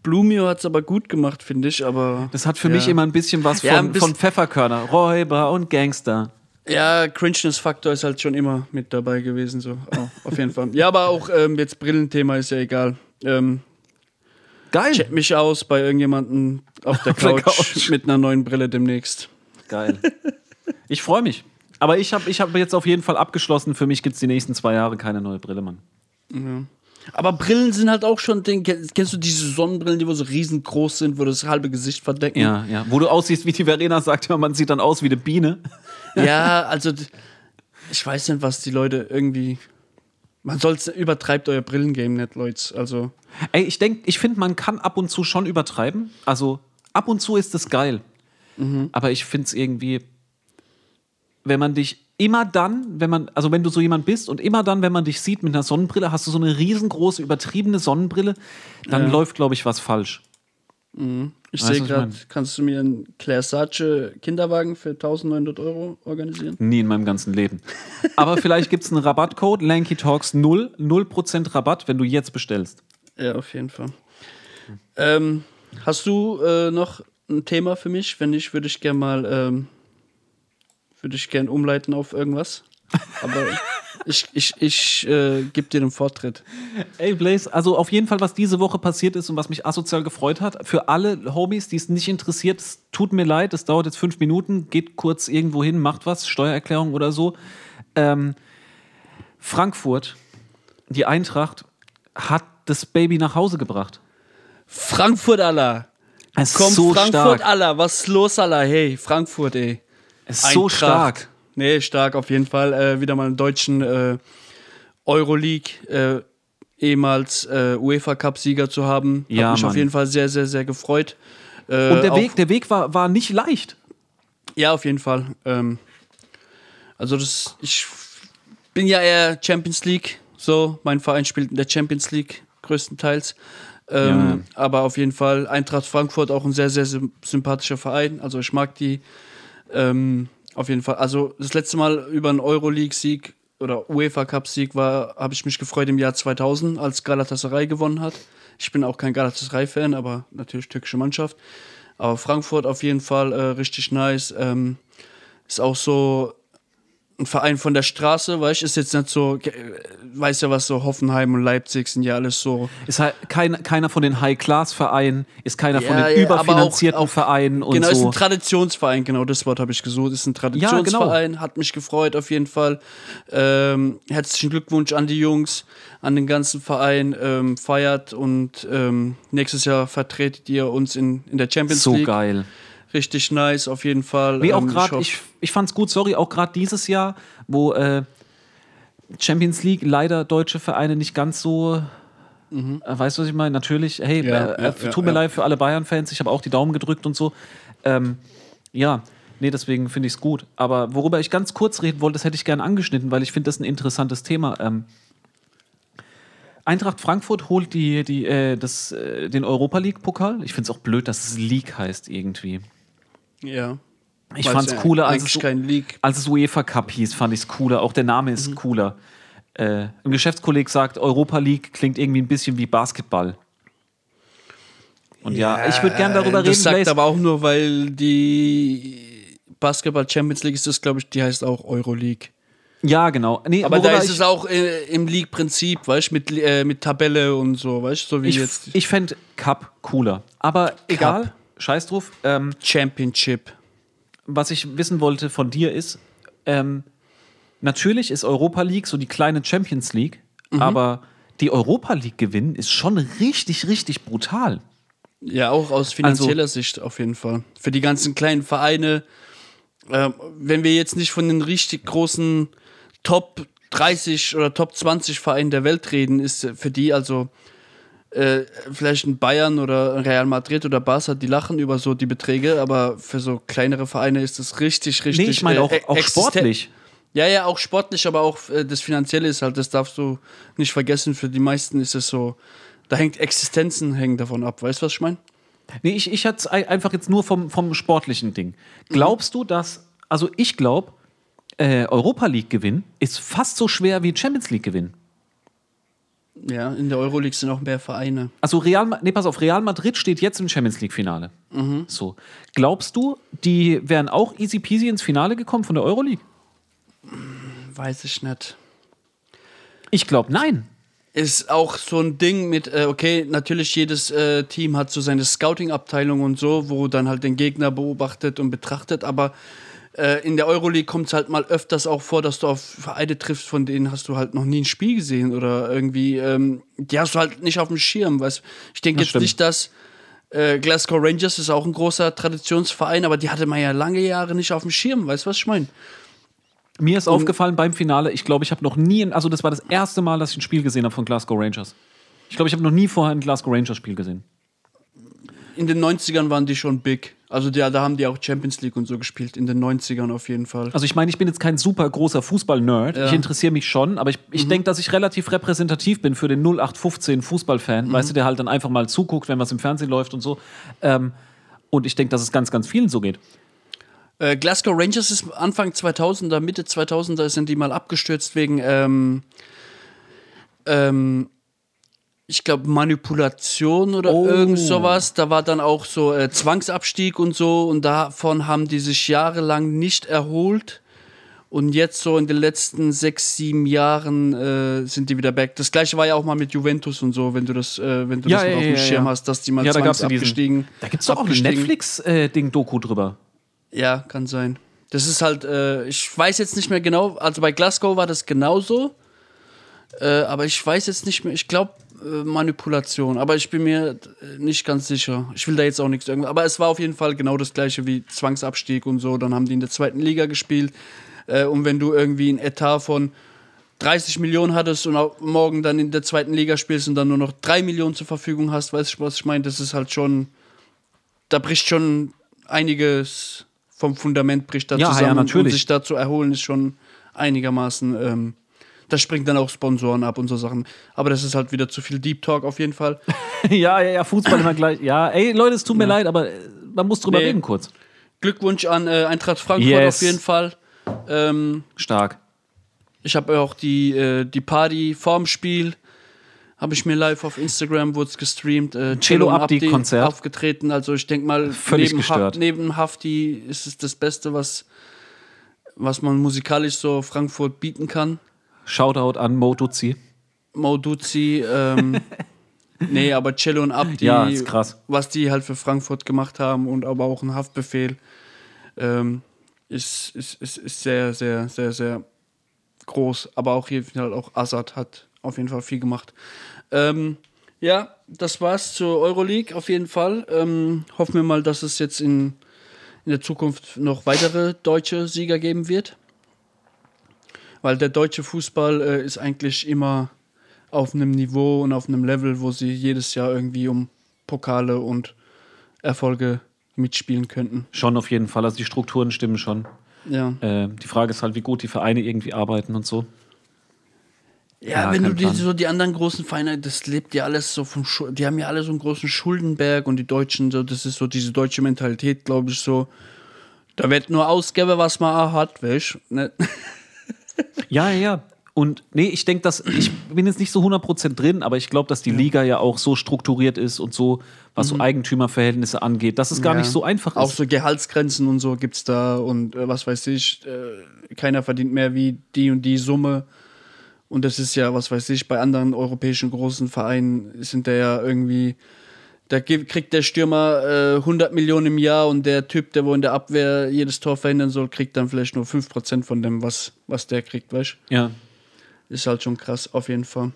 Blumio hat es aber gut gemacht, finde ich, aber. Das hat für Ja. mich immer ein bisschen was von, Ja, bisschen- von Pfefferkörner. Räuber und Gangster. Ja, Cringeness-Faktor ist halt schon immer mit dabei gewesen, so. Oh, auf jeden Fall. Ja, aber auch ähm, jetzt Brillenthema ist ja egal. Ähm, Geil. check mich aus bei irgendjemandem auf der [LAUGHS] Auf der Couch, Couch. mit einer neuen Brille demnächst. Geil. Ich freue mich. Aber ich habe ich hab jetzt auf jeden Fall abgeschlossen, für mich gibt es die nächsten zwei Jahre keine neue Brille, Mann. Aber Brillen sind halt auch schon, Ding, kennst du diese Sonnenbrillen, die wo so riesengroß sind, wo das halbe Gesicht verdecken? Ja, ja. Wo du aussiehst, wie die Verena sagt, ja, [LAUGHS] man sieht dann aus wie eine Biene. Ja, also ich weiß nicht, was die Leute irgendwie. Man soll's übertreibt euer Brillengame nicht, Leute. Also Ey, ich denke, ich finde, man kann ab und zu schon übertreiben. Also ab und zu ist es geil. Aber ich finde es irgendwie, wenn man dich immer dann, wenn man, also wenn du so jemand bist und immer dann, wenn man dich sieht mit einer Sonnenbrille, hast du so eine riesengroße, übertriebene Sonnenbrille, dann Ja. läuft, glaube ich, was falsch. Ich sehe gerade, kannst du mir einen Claire Sace Kinderwagen für 1900 Euro organisieren? Nie in meinem ganzen Leben. Aber vielleicht gibt es einen Rabattcode, Lanky Talks 0, 0% Rabatt, wenn du jetzt bestellst. Ja, auf jeden Fall. Ähm, hast du äh, noch ein Thema für mich? Wenn nicht, würde ich gerne mal, ähm, würde ich gerne umleiten auf irgendwas. Aber [LAUGHS] ich, ich, ich äh, gebe dir den Vortritt. Ey, Blaze, also auf jeden Fall, was diese Woche passiert ist und was mich asozial gefreut hat, für alle Homies, die es nicht interessiert, es tut mir leid, es dauert jetzt fünf Minuten, geht kurz irgendwo hin, macht was, Steuererklärung oder so. Ähm, Frankfurt, die Eintracht, hat das Baby nach Hause gebracht. Frankfurt, Allah. Es ist Komm, so Frankfurt, stark. Allah. Was ist los, Allah? Hey, Frankfurt, ey. Es ist so Eintracht. stark. Nee, stark auf jeden Fall. Äh, wieder mal einen deutschen äh, Euroleague, äh, ehemals äh, UEFA-Cup-Sieger zu haben. Ja, Hat mich Mann. auf jeden Fall sehr, sehr, sehr gefreut. Äh, Und der Weg, der Weg war, war nicht leicht. Ja, auf jeden Fall. Ähm, also das, ich bin ja eher Champions League. So, mein Verein spielt in der Champions League größtenteils. Ähm, Aber auf jeden Fall Eintracht Frankfurt auch ein sehr, sehr sym- sympathischer Verein. Also ich mag die ähm, auf jeden Fall. Also das letzte Mal über einen Euroleague-Sieg oder UEFA-Cup-Sieg war, habe ich mich gefreut im Jahr 2000, als Galatasaray gewonnen hat. Ich bin auch kein Galatasaray-Fan, aber natürlich türkische Mannschaft. Aber Frankfurt auf jeden Fall äh, richtig nice. Ähm, ist auch so ein Verein von der Straße, weißt du, ist jetzt nicht so, äh, weiß ja was, so Hoffenheim und Leipzig sind ja alles so. Ist halt kein, keiner von den High-Class-Vereinen, ist keiner von Ja, den ja, aber auch- überfinanzierten auch- Vereinen und genau, ist so. ein Traditionsverein, genau das Wort habe ich gesucht. Ist ein Traditionsverein, hat mich gefreut auf jeden Fall. Ähm, herzlichen Glückwunsch an die Jungs, an den ganzen Verein. Ähm, feiert und ähm, nächstes Jahr vertretet ihr uns in, in der Champions so League. geil. Richtig nice, auf jeden Fall. Nee, auch Ähm, gerade, ich, ich fand's gut, sorry, auch gerade dieses Jahr, wo äh, Champions League leider deutsche Vereine nicht ganz so. Äh, weißt du, was ich meine? Natürlich, hey, Mhm. Ja, äh, ja, äh, tut mir leid für alle Bayern-Fans, ich habe auch die Daumen gedrückt und so. Ähm, ja, nee, deswegen finde ich es gut. Aber worüber ich ganz kurz reden wollte, das hätte ich gerne angeschnitten, weil ich finde das ein interessantes Thema. Ähm, Eintracht Frankfurt holt die, die, äh, das, äh, den Europa League-Pokal. Ich finde es auch blöd, dass es League heißt irgendwie. Ja. Ich fand's ja cooler, als es, League. als es UEFA Cup hieß, fand ich es cooler. Auch der Name ist Mhm. cooler. Äh, ein Geschäftskolleg sagt, Europa League klingt irgendwie ein bisschen wie Basketball. Und ja, ich würde gerne darüber das reden, sagt Blaze. aber auch nur, weil die Basketball Champions League ist das, glaube ich, die heißt auch Euroleague. Ja, genau. Nee, Aber da ist es auch äh, im League-Prinzip, weißt du, mit, äh, mit Tabelle und so, weißt du, so wie ich, jetzt ich fände Cup cooler. Aber egal, scheiß drauf. Ähm, Championship. was ich wissen wollte von dir ist, ähm, natürlich ist Europa League so die kleine Champions League, Mhm. aber die Europa League gewinnen ist schon richtig, richtig brutal. Ja, auch aus finanzieller Sicht auf jeden Fall. Für die ganzen kleinen Vereine, äh, wenn wir jetzt nicht von den richtig großen Top 30 oder Top 20 Vereinen der Welt reden, ist für die also äh, vielleicht ein Bayern oder ein Real Madrid oder Barca, die lachen über so die Beträge, aber für so kleinere Vereine ist das richtig, richtig. Nee, ich meine äh, auch, auch existen- sportlich. Ja, ja, auch sportlich, aber auch äh, das Finanzielle ist halt, das darfst du nicht vergessen. Für die meisten ist es so, da hängt Existenzen hängen davon ab. Weißt du, was ich meine? Nee, ich, ich hatte einfach jetzt nur vom, vom sportlichen Ding. Glaubst du, dass, also ich glaube, äh, Europa League gewinnen ist fast so schwer wie Champions League gewinnen. Ja, in der Euroleague sind auch mehr Vereine. Also Real, nee, pass auf, Real Madrid steht jetzt im Champions League Finale. So. Glaubst du, die wären auch easy peasy ins Finale gekommen von der Euroleague? Weiß ich nicht. Ich glaube, nein. Ist auch so ein Ding mit, äh, okay, natürlich jedes äh, Team hat so seine Scouting-Abteilung und so, wo dann halt den Gegner beobachtet und betrachtet, aber äh, in der Euroleague kommt es halt mal öfters auch vor, dass du auf Vereine triffst, von denen hast du halt noch nie ein Spiel gesehen oder irgendwie, ähm, die hast du halt nicht auf dem Schirm, weißt Ich denke jetzt stimmt. nicht, dass äh, Glasgow Rangers ist auch ein großer Traditionsverein, aber die hatte man ja lange Jahre nicht auf dem Schirm, weißt du, was ich meine? Mir ist aufgefallen beim Finale, ich glaube, ich habe noch nie, ein, also das war das erste Mal, dass ich ein Spiel gesehen habe von Glasgow Rangers. Ich glaube, ich habe noch nie vorher ein Glasgow Rangers Spiel gesehen. In den 90ern waren die schon big. Also die, da haben die auch Champions League und so gespielt, in den 90ern auf jeden Fall. Also ich meine, ich bin jetzt kein super großer Fußball-Nerd. Ich interessiere mich schon, aber ich, ich denke, dass ich relativ repräsentativ bin für den 0815 Fußballfan, weißt du, der halt dann einfach mal zuguckt, wenn was im Fernsehen läuft und so. Ähm, und ich denke, dass es ganz, ganz vielen so geht. Äh, Glasgow Rangers ist Anfang 2000er, Mitte 2000er sind die mal abgestürzt wegen, ähm, ähm, ich glaube, Manipulation oder Oh. irgend sowas. Da war dann auch so äh, Zwangsabstieg und so und davon haben die sich jahrelang nicht erholt. Und jetzt so in den letzten sechs, sieben Jahren äh, sind die wieder back. Das gleiche war ja auch mal mit Juventus und so, wenn du das, äh, wenn du Ja, das ja, auf ja, dem Schirm hast, dass die mal Ja, da gab's abgestiegen. Da gibt es doch auch ein abgestiegen. Netflix-Ding Doku drüber. Ja, kann sein. Das ist halt, äh, ich weiß jetzt nicht mehr genau, also bei Glasgow war das genauso, äh, aber ich weiß jetzt nicht mehr, ich glaube äh, Manipulation, aber ich bin mir äh, nicht ganz sicher. Ich will da jetzt auch nichts irgendwie, aber es war auf jeden Fall genau das gleiche wie Zwangsabstieg und so, dann haben die in der zweiten Liga gespielt äh, und wenn du irgendwie ein Etat von 30 Millionen hattest und auch morgen dann in der zweiten Liga spielst und dann nur noch 3 Millionen zur Verfügung hast, weißt du, was ich meine? Das ist halt schon, da bricht schon einiges vom Fundament bricht da Ja, ja, zusammen natürlich. und sich da zu erholen ist schon einigermaßen, ähm, da springt dann auch Sponsoren ab und so Sachen. Aber das ist halt wieder zu viel Deep Talk auf jeden Fall. [LAUGHS] ja, ja, ja, Fußball immer gleich. Ja, ey, Leute, es tut mir leid, aber äh, man muss drüber Nee. reden kurz. Glückwunsch an äh, Eintracht Frankfurt Yes. auf jeden Fall. Ähm, Stark. ich habe auch die, äh, die Party vorm Spiel, habe ich mir live auf Instagram, wurde es gestreamt. Äh, Cello und Abdi Konzert. aufgetreten. Also ich denke mal, Völlig neben, gestört. neben Hafti ist es das Beste, was, was man musikalisch so Frankfurt bieten kann. Shoutout an Mo Duzi. Mo Duzi, ähm, [LAUGHS] nee, aber Cello und Abdi, Ja, ist krass. was die halt für Frankfurt gemacht haben und aber auch ein Haftbefehl, ähm, ist, ist, ist, ist sehr, sehr, sehr, sehr groß. Aber auch hier halt auch Assad hat auf jeden Fall viel gemacht. Ähm, ja, das war's zur Euroleague auf jeden Fall. Ähm, hoffen wir mal, dass es jetzt in, in der Zukunft noch weitere deutsche Sieger geben wird. Weil der deutsche Fußball äh, ist eigentlich immer auf einem Niveau und auf einem Level, wo sie jedes Jahr irgendwie um Pokale und Erfolge mitspielen könnten. Schon auf jeden Fall. Also die Strukturen stimmen schon. Ja. Äh, die Frage ist halt, wie gut die Vereine irgendwie arbeiten und so. Ja, Ja, wenn du die, so die anderen großen Vereine, das lebt ja alles so vom Schu die haben ja alle so einen großen Schuldenberg und die Deutschen, so, das ist so diese deutsche Mentalität, glaube ich, so. Da wird nur ausgeben, was man auch hat, weißt? Ne? [LAUGHS] Ja, ja, ja. Und nee, ich denke, dass ich bin jetzt nicht so 100% drin, aber ich glaube, dass die Liga ja auch so strukturiert ist und so, was so Eigentümerverhältnisse angeht, dass es gar Mhm. Ja. nicht so einfach ist. Auch so Gehaltsgrenzen und so gibt's da und äh, was weiß ich, äh, keiner verdient mehr wie die und die Summe. Und das ist ja, was weiß ich, bei anderen europäischen großen Vereinen sind da ja irgendwie, da kriegt der Stürmer äh, 100 Millionen im Jahr und der Typ, der wo in der Abwehr jedes Tor verhindern soll, kriegt dann vielleicht nur 5% von dem, was, was der kriegt, weißt du? ja. Ist halt schon krass, auf jeden Fall.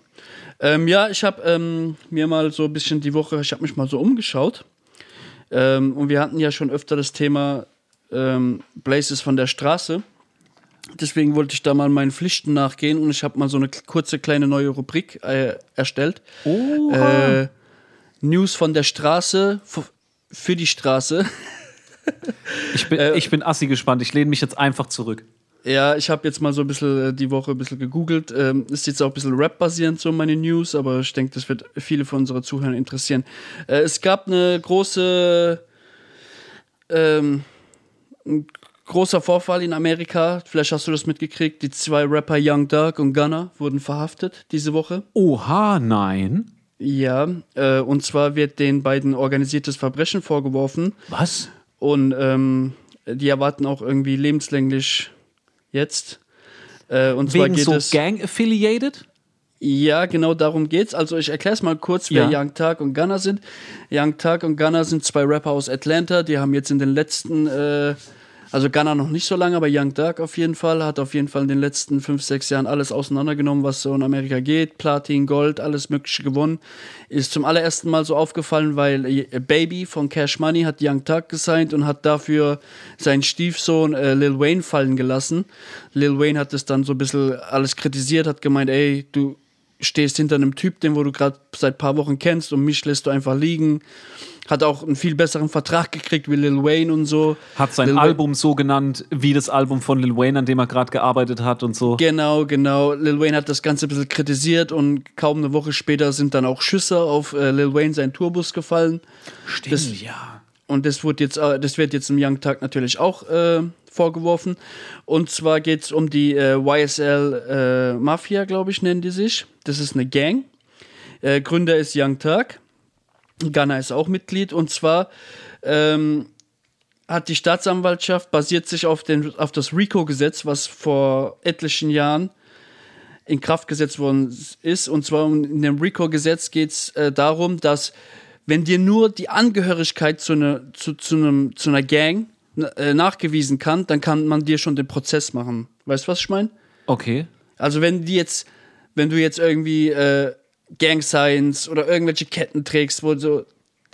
Ähm, ja, ich habe ähm, mir mal so ein bisschen die Woche, ich habe mich mal so umgeschaut. Ähm, und wir hatten ja schon öfter das Thema ähm, Blazes von der Straße. Deswegen wollte ich da mal meinen Pflichten nachgehen und ich habe mal so eine kurze kleine neue Rubrik äh, erstellt. Äh, News von der Straße für die Straße. Ich bin, Äh, ich bin assi gespannt. Ich lehne mich jetzt einfach zurück. Ja, ich habe jetzt mal so ein bisschen äh, die Woche ein bisschen gegoogelt. Ähm, ist jetzt auch ein bisschen Rap-basierend, so meine News, aber ich denke, das wird viele von unseren Zuhörern interessieren. Äh, es gab eine große, ähm, ein großer Vorfall in Amerika. Vielleicht hast du das mitgekriegt. Die zwei Rapper Young Dark und Gunner wurden verhaftet diese Woche. Oha, nein. Ja, äh, und zwar wird den beiden organisiertes Verbrechen vorgeworfen. Was? Und ähm, die erwarten auch irgendwie lebenslänglich jetzt. Äh, und zwar Wegen geht so es. Gang-affiliated? Ja, genau darum geht's. Also ich erkläre es mal kurz, wer Ja. Young Thug und Gunner sind. Young Thug und Gunner sind zwei Rapper aus Atlanta. Die haben jetzt in den letzten, äh, also Gunner noch nicht so lange, aber Young Thug auf jeden Fall hat auf jeden Fall in den letzten fünf, sechs Jahren alles auseinandergenommen, was so in Amerika geht. Platin, Gold, alles Mögliche gewonnen. Ist zum allerersten Mal so aufgefallen, weil äh, Baby von Cash Money hat Young Thug gesigned und hat dafür seinen Stiefsohn äh, Lil Wayne fallen gelassen. Lil Wayne hat das dann so ein bisschen alles kritisiert, hat gemeint, ey, du stehst hinter einem Typ, den wo du gerade seit paar Wochen kennst und mich lässt du einfach liegen. Hat auch einen viel besseren Vertrag gekriegt wie Lil Wayne und so. Hat sein Lil Wayne- Album so genannt wie das Album von Lil Wayne, an dem er gerade gearbeitet hat und so. Genau, genau. Lil Wayne hat das Ganze ein bisschen kritisiert und kaum eine Woche später sind dann auch Schüsse auf äh, Lil Wayne seinen Tourbus gefallen. Stimmt, das- ja. Und das wird jetzt, äh, das wird jetzt im Young Tag natürlich auch äh, vorgeworfen. Und zwar geht es um die äh, YSL äh, Mafia, glaube ich, nennen die sich. Das ist eine Gang. Äh, Gründer ist Young Tag. Ghana ist auch Mitglied. Und zwar ähm, hat die Staatsanwaltschaft basiert sich auf, den, auf das RICO-Gesetz, was vor etlichen Jahren in Kraft gesetzt worden ist. Und zwar in dem RICO-Gesetz geht es äh, darum, dass wenn dir nur die Angehörigkeit zu, ne, zu, zu, einem, zu einer Gang äh, nachgewiesen kann, dann kann man dir schon den Prozess machen. Weißt du, was ich meine? Okay. Also wenn die jetzt, wenn du jetzt irgendwie äh, Gang Signs oder irgendwelche Ketten trägst, wo so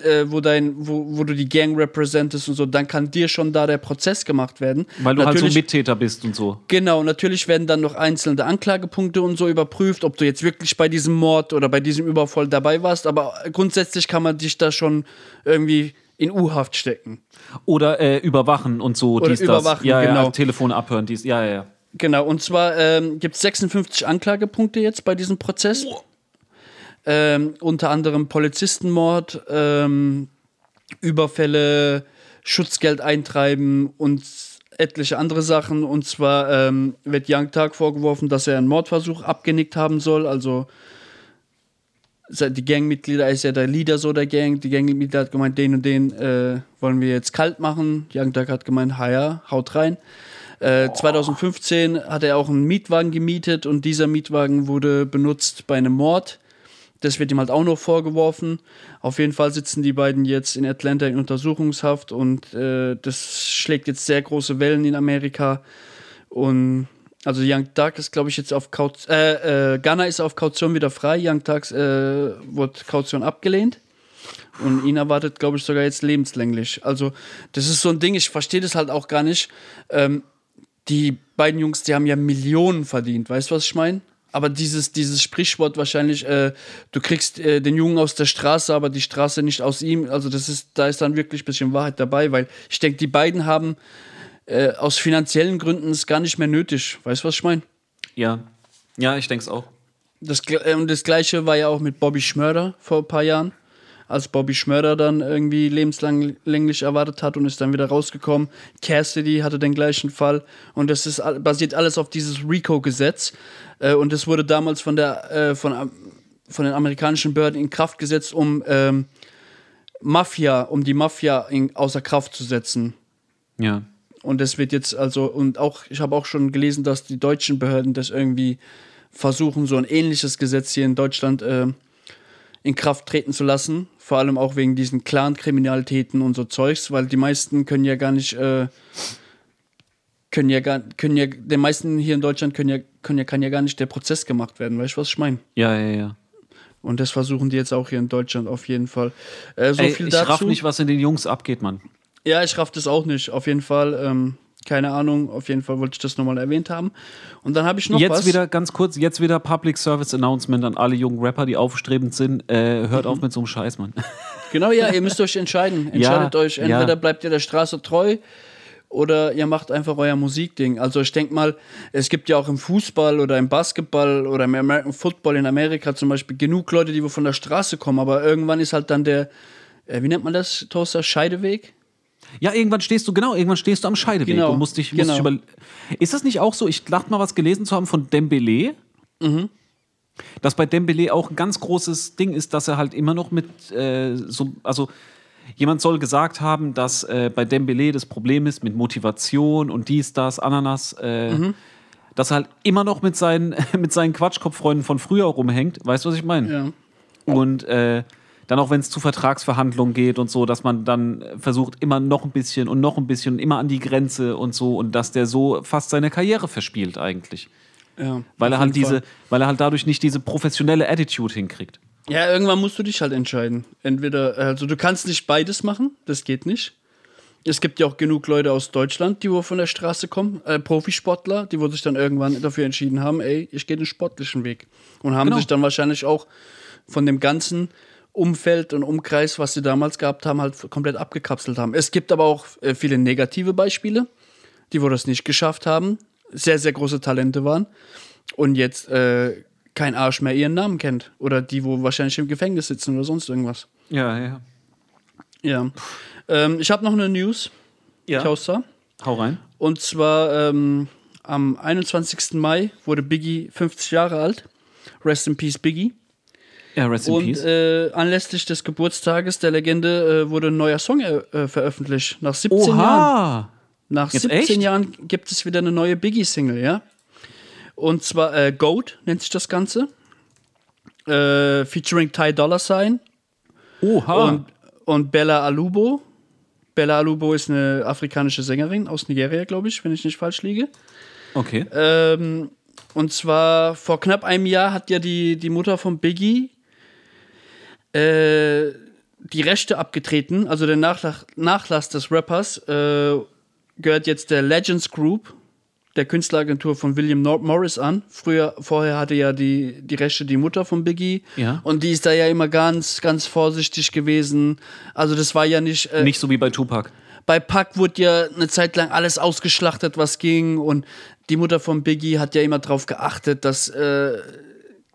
äh, wo dein, wo, wo du die Gang representest und so, dann kann dir schon da der Prozess gemacht werden. Weil du halt so Natürlich- Mittäter bist und so. Genau, natürlich werden dann noch einzelne Anklagepunkte und so überprüft, ob du jetzt wirklich bei diesem Mord oder bei diesem Überfall dabei warst, aber grundsätzlich kann man dich da schon irgendwie in U-Haft stecken. Oder äh, überwachen und so. Oder dies, überwachen, das. Ja, ja, genau. Telefon abhören, dies. Ja, ja, ja. Genau, und zwar ähm, gibt es 56 Anklagepunkte jetzt bei diesem Prozess. Ähm, unter anderem Polizistenmord, ähm, Überfälle, Schutzgeld eintreiben und etliche andere Sachen. Und zwar ähm, wird Young Tag vorgeworfen, dass er einen Mordversuch abgenickt haben soll. Also die Gangmitglieder, er ist ja der Leader so der Gang. Die Gangmitglieder hat gemeint, den und den äh, wollen wir jetzt kalt machen. Young Tag hat gemeint, ha ja, haut rein. Äh, 2015 hat er auch einen Mietwagen gemietet und dieser Mietwagen wurde benutzt bei einem Mord. Das wird ihm halt auch noch vorgeworfen. Auf jeden Fall sitzen die beiden jetzt in Atlanta in Untersuchungshaft und äh, das schlägt jetzt sehr große Wellen in Amerika. Und also Young Duck ist, glaube ich, jetzt auf Kaution, äh, äh, Ghana ist auf Kaution wieder frei. Young Duck äh, wurde Kaution abgelehnt. Und ihn erwartet, glaube ich, sogar jetzt lebenslänglich. Also, das ist so ein Ding, ich verstehe das halt auch gar nicht. Ähm, die beiden Jungs, die haben ja Millionen verdient, weißt du, was ich meine? Aber dieses, dieses Sprichwort wahrscheinlich, äh, du kriegst äh, den Jungen aus der Straße, aber die Straße nicht aus ihm. Also das ist, da ist dann wirklich ein bisschen Wahrheit dabei, weil ich denke, die beiden haben äh, aus finanziellen Gründen es gar nicht mehr nötig. Weißt du, was ich meine? Ja. Ja, ich denke es auch. Das, äh, und das gleiche war ja auch mit Bobby Schmörder vor ein paar Jahren. Als Bobby Schmörder dann irgendwie lebenslänglich erwartet hat und ist dann wieder rausgekommen. Cassidy hatte den gleichen Fall und das ist basiert alles auf dieses RICO-Gesetz äh, und das wurde damals von der äh, von, von den amerikanischen Behörden in Kraft gesetzt, um ähm, Mafia, um die Mafia in, außer Kraft zu setzen. Ja. Und das wird jetzt also, und auch, ich habe auch schon gelesen, dass die deutschen Behörden das irgendwie versuchen, so ein ähnliches Gesetz hier in Deutschland äh, in Kraft treten zu lassen. Vor allem auch wegen diesen Clan-Kriminalitäten und so Zeugs, weil die meisten können ja gar nicht, äh, können ja gar, können ja, den meisten hier in Deutschland können ja, können ja, kann ja gar nicht der Prozess gemacht werden. Weißt du, was ich meine? Ja, ja, ja. Und das versuchen die jetzt auch hier in Deutschland auf jeden Fall. Äh, so Ey, viel ich dazu. raff nicht, was in den Jungs abgeht, Mann. Ja, ich raff das auch nicht. Auf jeden Fall, ähm, keine Ahnung. Auf jeden Fall wollte ich das nochmal erwähnt haben. Und dann habe ich noch jetzt was. wieder ganz kurz, jetzt wieder Public Service Announcement an alle jungen Rapper, die aufstrebend sind. Äh, hört Mhm. auf mit so einem Scheiß, Mann. [LAUGHS] Genau, ja, ihr müsst euch entscheiden. Entscheidet Ja, euch. Entweder ja. bleibt ihr der Straße treu oder ihr macht einfach euer Musikding. Also ich denke mal, es gibt ja auch im Fußball oder im Basketball oder im American Football in Amerika zum Beispiel genug Leute, die von der Straße kommen, aber irgendwann ist halt dann der, äh, wie nennt man das, Toaster, Scheideweg? Ja, irgendwann stehst du, genau, irgendwann stehst du am Scheideweg Genau, und musst dich, musst genau. dich über. Ist das nicht auch so? Ich dachte mal, was gelesen zu haben von Dembele. Mhm. Dass bei Dembele auch ein ganz großes Ding ist, dass er halt immer noch mit äh, so, also jemand soll gesagt haben, dass äh, bei Dembele das Problem ist mit Motivation und dies, das, Ananas, äh, Mhm. dass er halt immer noch mit seinen, [LAUGHS] mit seinen Quatschkopffreunden von früher rumhängt. Weißt du, was ich meine? Ja. Und äh, dann auch, wenn es zu Vertragsverhandlungen geht und so, dass man dann versucht, immer noch ein bisschen und noch ein bisschen immer an die Grenze und so und dass der so fast seine Karriere verspielt eigentlich. ja Weil er halt diese, Fall. weil er halt dadurch nicht diese professionelle Attitude hinkriegt. Ja, irgendwann musst du dich halt entscheiden. Entweder, also du kannst nicht beides machen, das geht nicht. Es gibt ja auch genug Leute aus Deutschland, die wo von der Straße kommen, äh, Profisportler, die wo sich dann irgendwann dafür entschieden haben, ey, ich gehe den sportlichen Weg. Und haben Genau. sich dann wahrscheinlich auch von dem ganzen Umfeld und Umkreis, was sie damals gehabt haben, halt komplett abgekapselt haben. Es gibt aber auch äh, viele negative Beispiele, die wo das nicht geschafft haben, sehr, sehr große Talente waren und jetzt äh, kein Arsch mehr ihren Namen kennt. Oder die, wo wahrscheinlich im Gefängnis sitzen oder sonst irgendwas. Ja, ja. Ja. Ähm, ich habe noch eine News, Ja. Kausa. Hau rein. Und zwar ähm, am 21. Mai wurde Biggie 50 Jahre alt. Rest in Peace, Biggie. Ja, Rest in Und Peace. äh, anlässlich des Geburtstages der Legende äh, wurde ein neuer Song äh, äh, veröffentlicht. Nach 17 Jahren. Oha! Nach Jetzt 17 echt? Jahren gibt es wieder eine neue Biggie-Single, ja. Und zwar äh, Goat nennt sich das Ganze. Äh, featuring Ty Dollar Sign Oha! und, und Bella Alubo. Bella Alubo ist eine afrikanische Sängerin aus Nigeria, glaube ich, wenn ich nicht falsch liege. okay. Ähm, und zwar vor knapp einem Jahr hat ja die, die Mutter von Biggie äh, die Rechte abgetreten, also der Nachlass, Nachlass des Rappers äh, gehört jetzt der Legends Group, der Künstleragentur von William Nor Morris an. Früher, vorher hatte ja die, die Rechte die Mutter von Biggie. Ja. Und die ist da ja immer ganz, ganz vorsichtig gewesen. Also das war ja nicht. Äh, Nicht so wie bei Tupac. bei Pac wurde ja eine Zeit lang alles ausgeschlachtet, was ging. Und die Mutter von Biggie hat ja immer darauf geachtet, dass äh,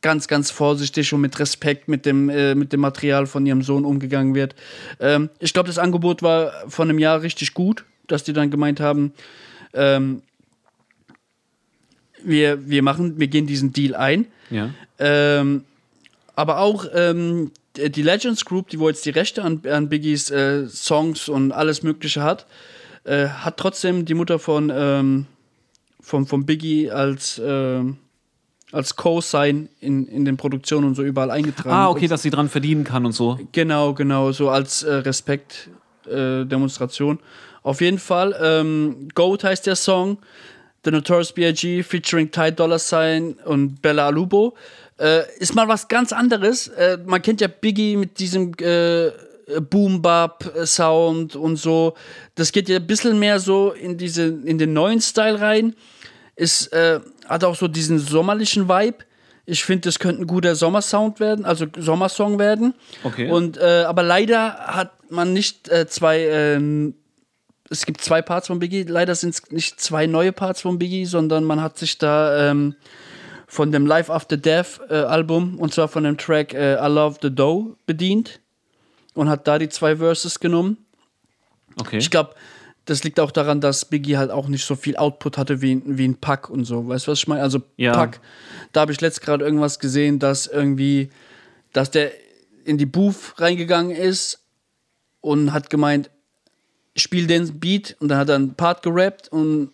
ganz, ganz vorsichtig und mit Respekt mit dem, äh, mit dem Material von ihrem Sohn umgegangen wird. Ähm, ich glaube, das Angebot war von einem Jahr richtig gut, dass die dann gemeint haben, ähm, wir, wir machen, wir gehen diesen Deal ein. Ja. Ähm, aber auch ähm, die Legends Group, die wo jetzt die Rechte an, an Biggies äh, Songs und alles Mögliche hat, äh, hat trotzdem die Mutter von, ähm, von, von Biggie als, ähm, als Co-Sign in, in den Produktionen und so überall eingetragen. Ah, okay, dass sie dran verdienen kann und so. Genau, genau, so als äh, Respekt-Demonstration. Auf jeden Fall, ähm, Goat heißt der Song. The Notorious B.I.G. featuring Ty Dollar Sign und Bella Alubo. Äh, ist mal was ganz anderes. Äh, man kennt ja Biggie mit diesem äh, Boom-Bap-Sound und so. Das geht ja ein bisschen mehr so in, diese, in den neuen Style rein. Ist, äh, hat auch so diesen sommerlichen Vibe. Ich finde, das könnte ein guter Sommersound werden, also Sommersong werden. Okay. Und äh, aber leider hat man nicht äh, zwei. ähm, es gibt zwei Parts von Biggie. Leider sind es nicht zwei neue Parts von Biggie, sondern man hat sich da ähm, von dem Life After Death äh, Album und zwar von dem Track äh, I Love the Dough bedient. und hat da die zwei Verses genommen. Okay. Ich glaube, das liegt auch daran, dass Biggie halt auch nicht so viel Output hatte wie, wie ein Pack und so. Weißt du, was ich meine? Also Ja. Pack, da habe ich letzt gerade irgendwas gesehen, dass irgendwie, dass der in die Booth reingegangen ist und hat gemeint, spiel den Beat und dann hat er einen Part gerappt und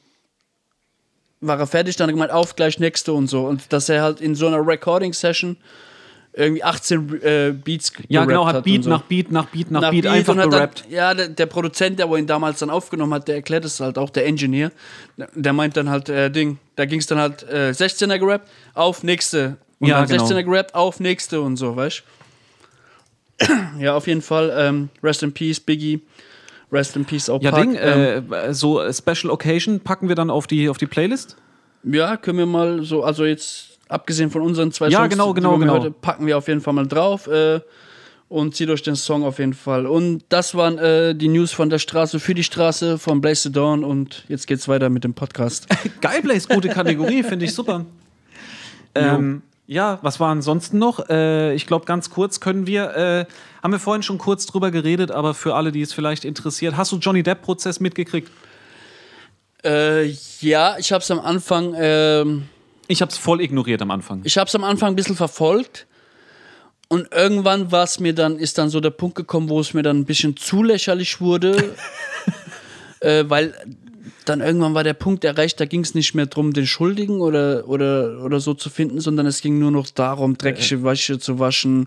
war er fertig, dann hat er gemeint, auf, gleich nächste und so. Und dass er halt in so einer Recording-Session irgendwie 18 äh, Beats ja, genau, hat Beat so nach Beat nach Beat nach, nach Beat, Beat einfach gerappt. Dann, ja, der, der Produzent, der wo ihn damals dann aufgenommen hat, der erklärt es halt auch, der Engineer. Der meint dann halt, äh, Ding, da ging es dann halt äh, 16er gerappt, auf nächste. Und Ja, dann genau. 16er gerappt, auf nächste und so, weißt Ja, auf jeden Fall. Ähm, Rest in Peace, Biggie. Rest in Peace auch ja. Ding, ähm, äh, so Special Occasion packen wir dann auf die, auf die Playlist. ja, können wir mal so, also jetzt abgesehen von unseren zwei Ja, Songs, genau, die genau, wir genau. heute packen wir auf jeden Fall mal drauf. Äh, und zieht euch den Song auf jeden Fall. Und das waren äh, die News von der Straße für die Straße von Blaze the Dawn. Und jetzt geht's weiter mit dem Podcast. [LAUGHS] Geil, Blaze, gute Kategorie, [LAUGHS] finde ich super. Ähm, ja, was war ansonsten noch? Äh, ich glaube, ganz kurz können wir, äh, haben wir vorhin schon kurz drüber geredet, aber für alle, die es vielleicht interessiert, hast du Johnny Depp-Prozess mitgekriegt? äh, ja, ich hab's am Anfang, ähm, Ich habe es voll ignoriert am Anfang. ich hab's am Anfang ein bisschen verfolgt. Und irgendwann war es mir dann, ist dann so der Punkt gekommen, wo es mir dann ein bisschen zu lächerlich wurde. [LAUGHS] äh, weil dann irgendwann war der Punkt erreicht, da ging es nicht mehr darum, den Schuldigen oder, oder, oder so zu finden, sondern es ging nur noch darum, dreckige Wäsche zu waschen.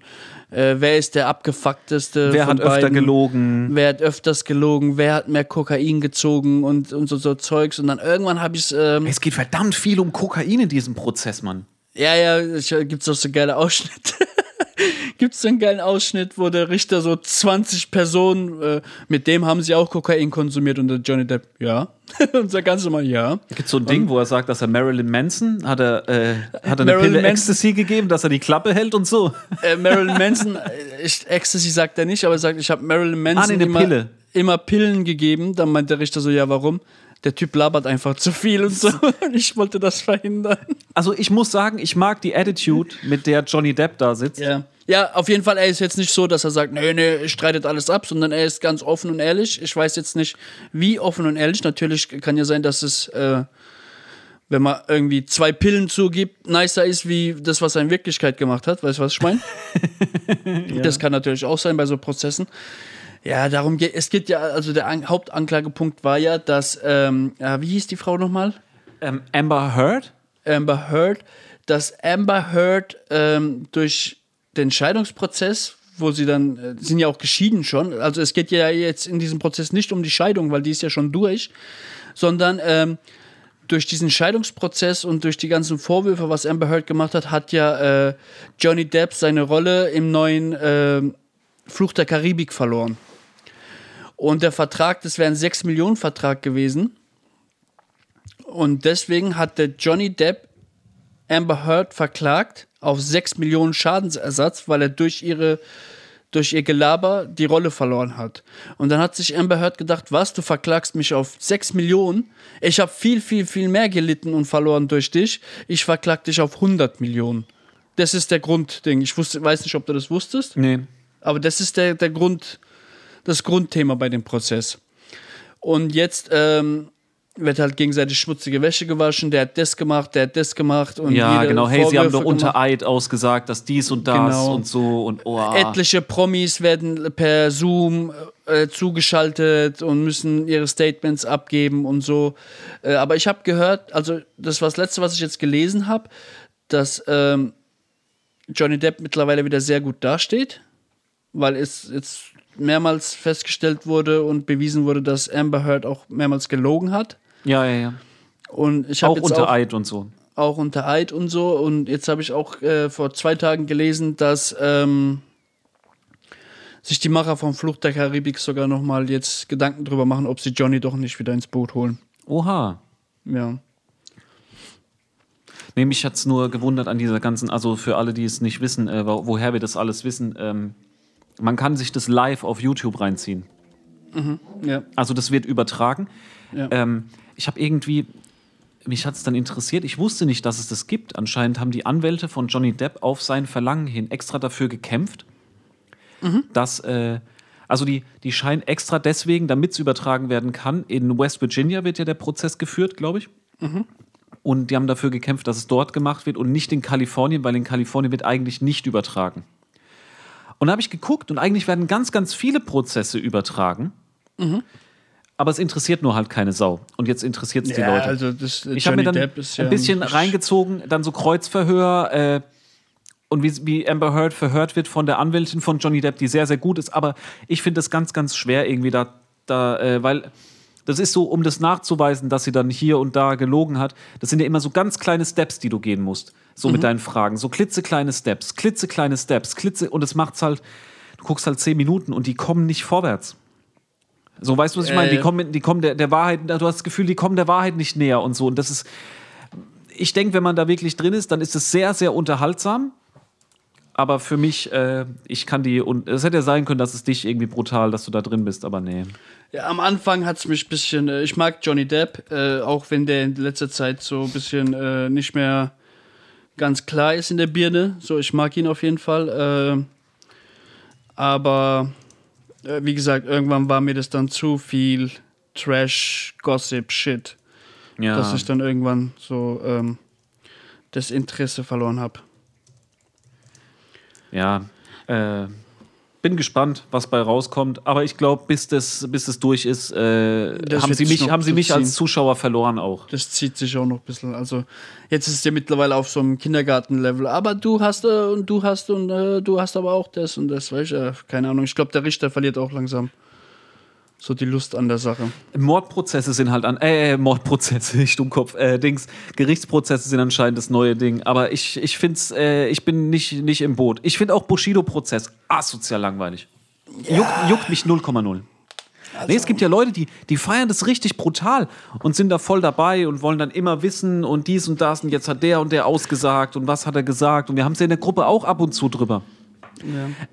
Äh, wer ist der abgefuckteste? Wer hat öfter beiden? gelogen? Wer hat öfters gelogen? Wer hat mehr Kokain gezogen und, und so, so Zeugs? Und dann irgendwann habe ich es. Ähm, Es geht verdammt viel um Kokain in diesem Prozess, Mann. ja, ja, ich, gibt's auch so geile Ausschnitte. [LAUGHS] gibt's so einen geilen Ausschnitt, wo der Richter so 20 Personen, äh, mit dem haben sie auch Kokain konsumiert und der Johnny Depp, ja. [LAUGHS] und der ganz normal, ja. Da gibt so ein Ding, wo er sagt, dass er Marilyn Manson hat er, äh, hat er eine Marilyn Pille Manson- Ecstasy gegeben, dass er die Klappe hält und so. Äh, Marilyn Manson, äh, ich, Ecstasy sagt er nicht, aber er sagt, ich habe Marilyn Manson Ah, nee, immer, Pille. immer Pillen gegeben. Dann meint der Richter so, ja, warum? Der Typ labert einfach zu viel und so. [LAUGHS] Und ich wollte das verhindern. Also ich muss sagen, ich mag die Attitude, mit der Johnny Depp da sitzt. Ja. Ja, auf jeden Fall, er ist jetzt nicht so, dass er sagt, nee, nee, streitet alles ab, sondern er ist ganz offen und ehrlich. Ich weiß jetzt nicht, wie offen und ehrlich. Natürlich kann ja sein, dass es, äh, wenn man irgendwie zwei Pillen zugibt, nicer ist, wie das, was er in Wirklichkeit gemacht hat. Weißt du, was ich meine? [LAUGHS] Das kann natürlich auch sein bei so Prozessen. Ja, darum geht es. geht ja, also der An Hauptanklagepunkt war ja, dass, ähm, ja, wie hieß die Frau nochmal? Ähm, Amber Heard? Amber Heard, dass Amber Heard ähm, durch den Scheidungsprozess, wo sie dann, äh, sind ja auch geschieden schon, also es geht ja jetzt in diesem Prozess nicht um die Scheidung, weil die ist ja schon durch, sondern ähm, durch diesen Scheidungsprozess und durch die ganzen Vorwürfe, was Amber Heard gemacht hat, hat ja äh, Johnny Depp seine Rolle im neuen ähm, Fluch der Karibik verloren. Und der Vertrag, das wäre ein 6 Millionen Vertrag gewesen. Und deswegen hat der Johnny Depp Amber Heard verklagt auf 6 Millionen Schadensersatz, weil er durch ihre durch ihr Gelaber die Rolle verloren hat. Und dann hat sich Amber Heard gedacht, was, du verklagst mich auf 6 Millionen? Ich habe viel, viel, viel mehr gelitten und verloren durch dich. Ich verklag dich auf 100 Millionen. Das ist der Grundding. Ich wusste, weiß nicht, ob du das wusstest. Nee. Aber das ist der, der Grund, das Grundthema bei dem Prozess. Und jetzt ähm, wird halt gegenseitig schmutzige Wäsche gewaschen. Der hat das gemacht, der hat das gemacht. Und Ja, genau. Hey, sie haben Vorwürfe doch unter. Eid ausgesagt, dass dies und das Genau. und so und oh. Etliche Promis werden per Zoom äh, zugeschaltet und müssen ihre Statements abgeben und so. Äh, aber ich habe gehört, also das war das Letzte, was ich jetzt gelesen habe, dass ähm, Johnny Depp mittlerweile wieder sehr gut dasteht, weil es jetzt mehrmals festgestellt wurde und bewiesen wurde, dass Amber Heard auch mehrmals gelogen hat. Ja, ja, ja. Und ich habe Auch unter auch, Eid und so. auch unter Eid und so. Und jetzt habe ich auch äh, vor zwei Tagen gelesen, dass ähm, sich die Macher vom Fluch der Karibik sogar noch mal jetzt Gedanken drüber machen, ob sie Johnny doch nicht wieder ins Boot holen. Oha. Ja. Nee, mich hat's nur gewundert an dieser ganzen, also für alle, die es nicht wissen, äh, wo- woher wir das alles wissen, ähm, man kann sich das live auf YouTube reinziehen. Ja. Also das wird übertragen. Ja. Ähm, ich habe irgendwie, mich hat es dann interessiert, ich wusste nicht, dass es das gibt. Anscheinend haben die Anwälte von Johnny Depp auf sein Verlangen hin extra dafür gekämpft, dass, äh, Also die, die scheinen extra deswegen, damit es übertragen werden kann. In West Virginia wird ja der Prozess geführt, glaube ich. Und die haben dafür gekämpft, dass es dort gemacht wird und nicht in Kalifornien, weil in Kalifornien wird eigentlich nicht übertragen. Und da habe ich geguckt und eigentlich werden ganz, ganz viele Prozesse übertragen. Aber es interessiert nur halt keine Sau. Und jetzt interessiert es die Leute. also das, Ich habe mir dann ist ja ein bisschen reingezogen, dann so Kreuzverhör äh, und wie, wie Amber Heard verhört wird von der Anwältin von Johnny Depp, die sehr, sehr gut ist. Aber ich finde das ganz, ganz schwer irgendwie da, da äh, weil das ist so, um das nachzuweisen, dass sie dann hier und da gelogen hat. Das sind ja immer so ganz kleine Steps, die du gehen musst. So Mhm. mit deinen Fragen. So klitzekleine Steps, klitzekleine Steps, klitze und es macht's halt, du guckst halt zehn Minuten und die kommen nicht vorwärts. So, weißt du, was ich meine? Die Äh. kommen, die kommen der, der Wahrheit, du hast das Gefühl, die kommen der Wahrheit nicht näher und so. Und das ist, ich denke, wenn man da wirklich drin ist, dann ist es sehr, sehr unterhaltsam. Aber für mich, äh, ich kann die, und es hätte ja sein können, dass es dich irgendwie brutal, dass du da drin bist, aber nee. Ja, am Anfang hat es mich ein bisschen, äh, ich mag Johnny Depp, äh, auch wenn der in letzter Zeit so ein bisschen äh, nicht mehr ganz klar ist in der Birne. So, ich mag ihn auf jeden Fall. Aber wie gesagt, irgendwann war mir das dann zu viel Trash, Gossip, Shit, Ja. dass ich dann irgendwann so ähm, das Interesse verloren habe. Ja, äh, bin gespannt, was bei rauskommt. Aber ich glaube, bis das, bis das durch ist, äh, Das haben sie mich, haben sie mich als ziehen. Zuschauer verloren auch. Das zieht sich auch noch ein bisschen. Also jetzt ist es ja mittlerweile auf so einem Kindergartenlevel. Aber du hast äh, und du hast und äh, du hast aber auch das und das, weißt du? Äh, keine Ahnung. Ich glaube, der Richter verliert auch langsam so die Lust an der Sache. Mordprozesse sind halt an, äh, Mordprozesse, [LAUGHS] nicht Dummkopf, äh, Dings, Gerichtsprozesse sind anscheinend das neue Ding. Aber ich, ich finde äh, ich bin nicht, nicht im Boot. Ich finde auch Bushido-Prozess asozial langweilig. Juckt, juckt mich 0,0. nee, es gibt ja Leute, die, die feiern das richtig brutal und sind da voll dabei und wollen dann immer wissen und dies und das und jetzt hat der und der ausgesagt und was hat er gesagt und wir haben es ja in der Gruppe auch ab und zu drüber.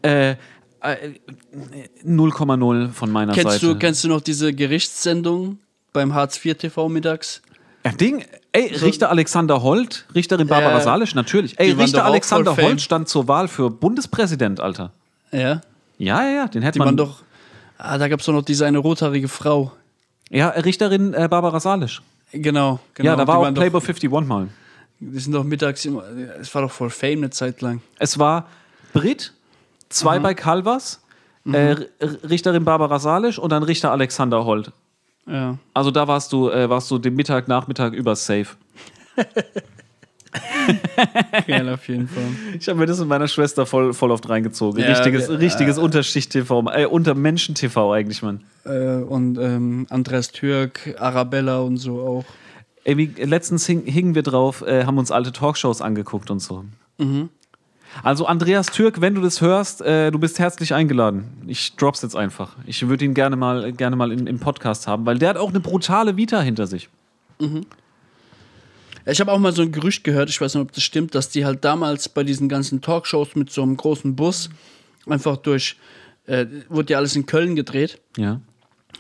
Äh, äh, 0,0 von meiner Kennst Seite. du, kennst du noch diese Gerichtssendung beim Hartz IV TV mittags? Ja, Ding, ey, Richter Alexander Holt, Richterin Barbara Ja. Salisch, natürlich. Ey, Richter Alexander. Holt stand zur Wahl für Bundespräsident, Alter. Ja. Ja, ja, ja, den hätte Die man. waren doch. Ah, da gab es doch noch diese eine rothaarige Frau. ja, Richterin äh, Barbara Salisch. Genau, genau. ja, da war auch doch- Playboy 51 mal. Die sind doch mittags immer. Es war doch voll Fame eine Zeit lang. Es war Brit, zwei bei Calvas, äh, R- Richterin Barbara Salisch und dann Richter Alexander Holt. Ja. Also da warst du, äh, warst du den Mittag, Nachmittag über safe. Geil auf jeden Fall. Ich habe mir das mit meiner Schwester voll, voll oft reingezogen. Ja, richtiges wir- richtiges Unterschicht-TV, äh, unter Menschen-TV eigentlich, Mann. Äh, und ähm, Andreas Türk, Arabella und so auch. Ey, wie, letztens hing, hingen wir drauf, äh, haben uns alte Talkshows angeguckt und so. Also Andreas Türk, wenn du das hörst, äh, du bist herzlich eingeladen. Ich drop's jetzt einfach. Ich würde ihn gerne mal, gerne mal in, im Podcast haben, weil der hat auch eine brutale Vita hinter sich. Ich habe auch mal so ein Gerücht gehört, ich weiß nicht, ob das stimmt, dass die halt damals bei diesen ganzen Talkshows mit so einem großen Bus einfach durch, äh, wurde ja alles in Köln gedreht, Ja.